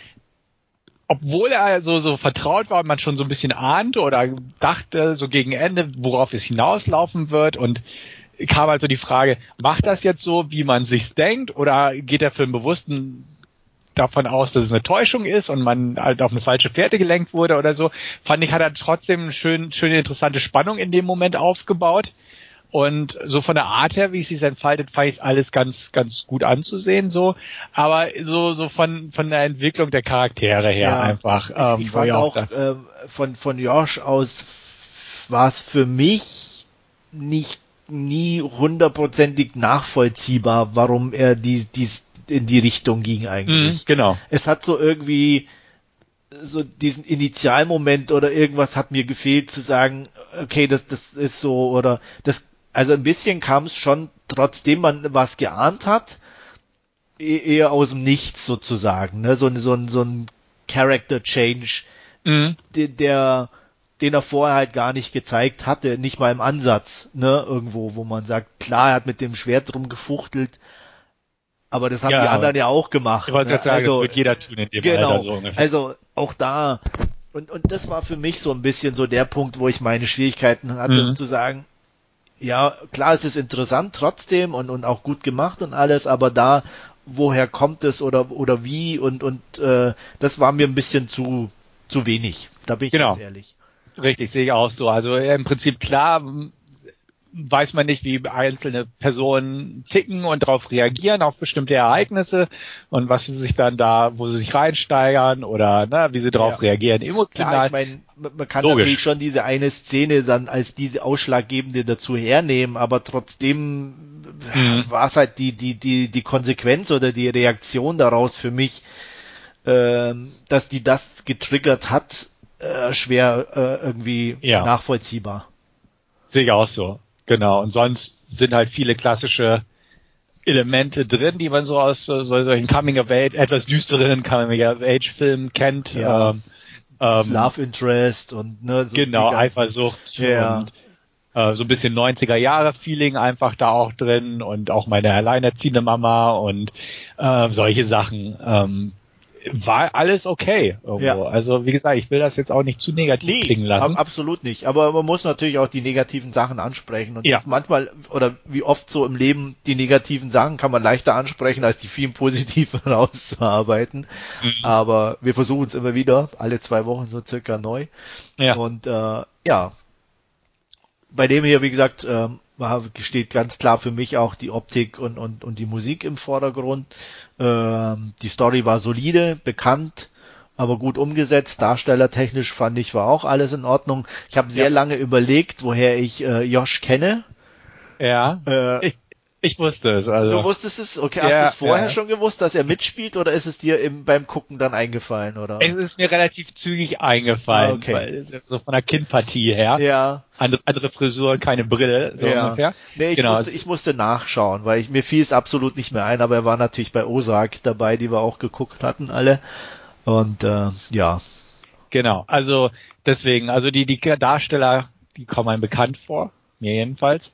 Speaker 1: obwohl er so, so vertraut war und man schon so ein bisschen ahnte oder dachte, so gegen Ende, worauf es hinauslaufen wird. Und kam also die Frage, macht das jetzt so, wie man sich's denkt? Oder geht der Film bewusst davon aus, dass es eine Täuschung ist und man halt auf eine falsche Fährte gelenkt wurde oder so, fand ich, hat er trotzdem schön, schöne interessante Spannung in dem Moment aufgebaut. Und so von der Art her, wie es sich entfaltet, fand ich alles ganz, ganz gut anzusehen, so. Aber so, so von, von der Entwicklung der Charaktere her ja, einfach.
Speaker 2: Ich, ähm, ich fand auch, auch äh, von, von Josh aus war es für mich nicht nie hundertprozentig nachvollziehbar, warum er die, die in die Richtung ging eigentlich.
Speaker 1: Mm, genau.
Speaker 2: Es hat so irgendwie so diesen Initialmoment oder irgendwas hat mir gefehlt zu sagen, okay, das, das ist so oder das, also ein bisschen kam es schon, trotzdem man was geahnt hat, e-, eher aus dem Nichts sozusagen, ne, so, so, so ein Character Change, mm. der, der den er vorher halt gar nicht gezeigt hatte, nicht mal im Ansatz, ne, irgendwo, wo man sagt, klar, er hat mit dem Schwert rumgefuchtelt, aber das haben ja, die anderen ja auch gemacht.
Speaker 1: Ich wollte ne? sagen, also, das wird jeder tun in dem
Speaker 2: genau, Alter so ungefähr. Also auch da, und, und das war für mich so ein bisschen so der Punkt, wo ich meine Schwierigkeiten hatte, mhm. zu sagen, ja, klar, es ist interessant trotzdem und, und auch gut gemacht und alles, aber da, woher kommt es oder, oder wie und, und äh, das war mir ein bisschen zu, zu wenig. Da bin ich genau. ganz ehrlich.
Speaker 1: Richtig, sehe ich auch so. Also im Prinzip klar weiß man nicht, wie einzelne Personen ticken und darauf reagieren auf bestimmte Ereignisse und was sie sich dann da, wo sie sich reinsteigern oder ne, wie sie darauf ja. reagieren emotional.
Speaker 2: Klar, ich meine, man kann Logisch. natürlich schon diese eine Szene dann als diese ausschlaggebende dazu hernehmen, aber trotzdem mhm. war es halt die die die die Konsequenz oder die Reaktion daraus für mich, äh, dass die das getriggert hat äh, schwer äh, irgendwie ja. nachvollziehbar.
Speaker 1: Sehe ich auch so. Genau. Und sonst sind halt viele klassische Elemente drin, die man so aus so, solchen Coming of Age, etwas düsteren Coming of Age Filmen kennt.
Speaker 2: Ja. Ähm, ähm, Love Interest und ne,
Speaker 1: so genau Eifersucht
Speaker 2: ja.
Speaker 1: und äh, so ein bisschen 90er Jahre Feeling einfach da auch drin und auch meine alleinerziehende Mama und äh, solche Sachen. Ähm, war alles okay irgendwo. Ja. Also wie gesagt, ich will das jetzt auch nicht zu negativ nee, klingen lassen.
Speaker 2: Ab, absolut nicht. Aber man muss natürlich auch die negativen Sachen ansprechen. Und ja. manchmal oder wie oft so im Leben die negativen Sachen kann man leichter ansprechen, als die vielen positiven *laughs* rauszuarbeiten. Mhm. Aber wir versuchen es immer wieder, alle zwei Wochen so circa neu. Ja. Und äh, ja, bei dem hier, wie gesagt, äh, steht ganz klar für mich auch die Optik und, und, und die Musik im Vordergrund. Ähm, die Story war solide, bekannt, aber gut umgesetzt. Darstellertechnisch fand ich war auch alles in Ordnung. Ich habe sehr ja. lange überlegt, woher ich äh, Josh kenne.
Speaker 1: Ja. Äh, ich, ich wusste es. Also.
Speaker 2: Du wusstest es? Okay, hast ja, du es vorher ja. schon gewusst, dass er mitspielt oder ist es dir im, beim Gucken dann eingefallen? oder?
Speaker 1: Es ist mir relativ zügig eingefallen, ah, okay. weil, so von der Kindpartie her.
Speaker 2: Ja.
Speaker 1: Andere, andere Frisur, keine Brille, so ja. ungefähr.
Speaker 2: Nee, ich, genau. musste, ich musste nachschauen, weil ich, mir fiel es absolut nicht mehr ein, aber er war natürlich bei Osak dabei, die wir auch geguckt hatten alle. Und äh, ja.
Speaker 1: Genau, also deswegen, also die, die Darsteller, die kommen einem bekannt vor, mir jedenfalls.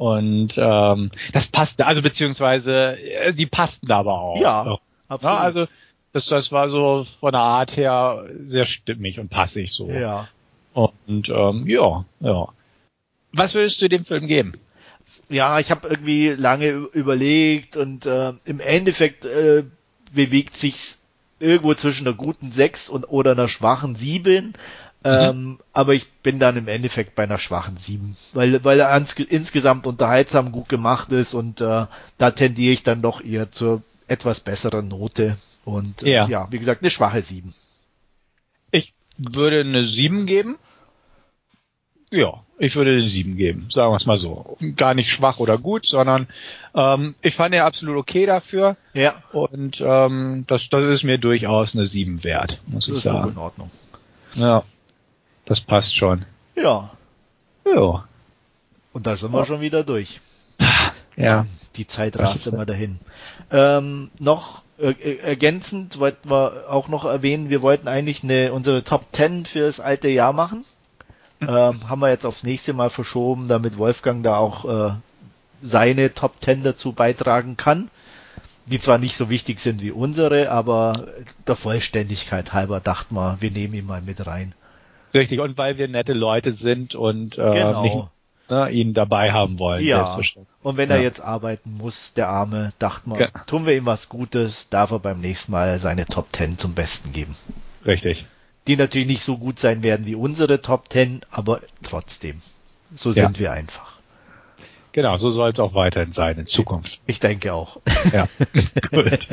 Speaker 1: Und ähm, das passte, also beziehungsweise äh, die passten aber auch.
Speaker 2: Ja,
Speaker 1: absolut. Ja, also das, das war so von der Art her sehr stimmig und passig so.
Speaker 2: Ja.
Speaker 1: Und ähm, ja, ja. Was würdest du dem Film geben?
Speaker 2: Ja, ich habe irgendwie lange überlegt und äh, im Endeffekt äh, bewegt sich's irgendwo zwischen einer guten 6 und oder einer schwachen 7. Mhm. Ähm, aber ich bin dann im Endeffekt bei einer schwachen 7, weil, weil er ans, insgesamt unterhaltsam gut gemacht ist und äh, da tendiere ich dann doch eher zur etwas besseren Note. Und äh, ja. ja, wie gesagt, eine schwache 7.
Speaker 1: Ich würde eine 7 geben. Ja, ich würde eine 7 geben, sagen wir es mal so. Gar nicht schwach oder gut, sondern ähm, ich fand er absolut okay dafür.
Speaker 2: Ja.
Speaker 1: Und ähm, das, das ist mir durchaus eine 7 wert, muss das ich sagen.
Speaker 2: In Ordnung.
Speaker 1: Ja. Das passt schon.
Speaker 2: Ja.
Speaker 1: Ja.
Speaker 2: Und da sind wir schon wieder durch.
Speaker 1: Ja.
Speaker 2: Die Zeit rast immer dahin. Ähm, noch äh, ergänzend wollten wir auch noch erwähnen, wir wollten eigentlich eine, unsere Top 10 für das alte Jahr machen. Ähm, haben wir jetzt aufs nächste Mal verschoben, damit Wolfgang da auch äh, seine Top 10 dazu beitragen kann. die zwar nicht so wichtig sind wie unsere, aber der Vollständigkeit halber dachten wir, wir nehmen ihn mal mit rein.
Speaker 1: Richtig, und weil wir nette Leute sind und äh, genau. nicht, ne, ihn dabei haben wollen.
Speaker 2: Ja, und wenn ja. er jetzt arbeiten muss, der Arme, dachten wir, ja. tun wir ihm was Gutes, darf er beim nächsten Mal seine Top Ten zum Besten geben.
Speaker 1: Richtig.
Speaker 2: Die natürlich nicht so gut sein werden wie unsere Top Ten, aber trotzdem. So sind ja. wir einfach.
Speaker 1: Genau, so soll es auch weiterhin sein in Zukunft.
Speaker 2: Ich denke auch.
Speaker 1: Ja, *laughs* gut.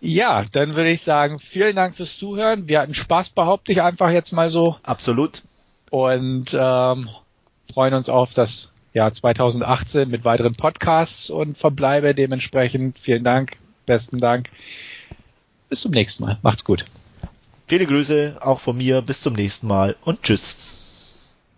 Speaker 1: Ja, dann würde ich sagen, vielen Dank fürs Zuhören. Wir hatten Spaß, behaupte ich einfach jetzt mal so.
Speaker 2: Absolut.
Speaker 1: Und ähm, freuen uns auf das Jahr 2018 mit weiteren Podcasts und verbleibe dementsprechend. Vielen Dank, besten Dank. Bis zum nächsten Mal. Macht's gut.
Speaker 2: Viele Grüße auch von mir. Bis zum nächsten Mal und tschüss.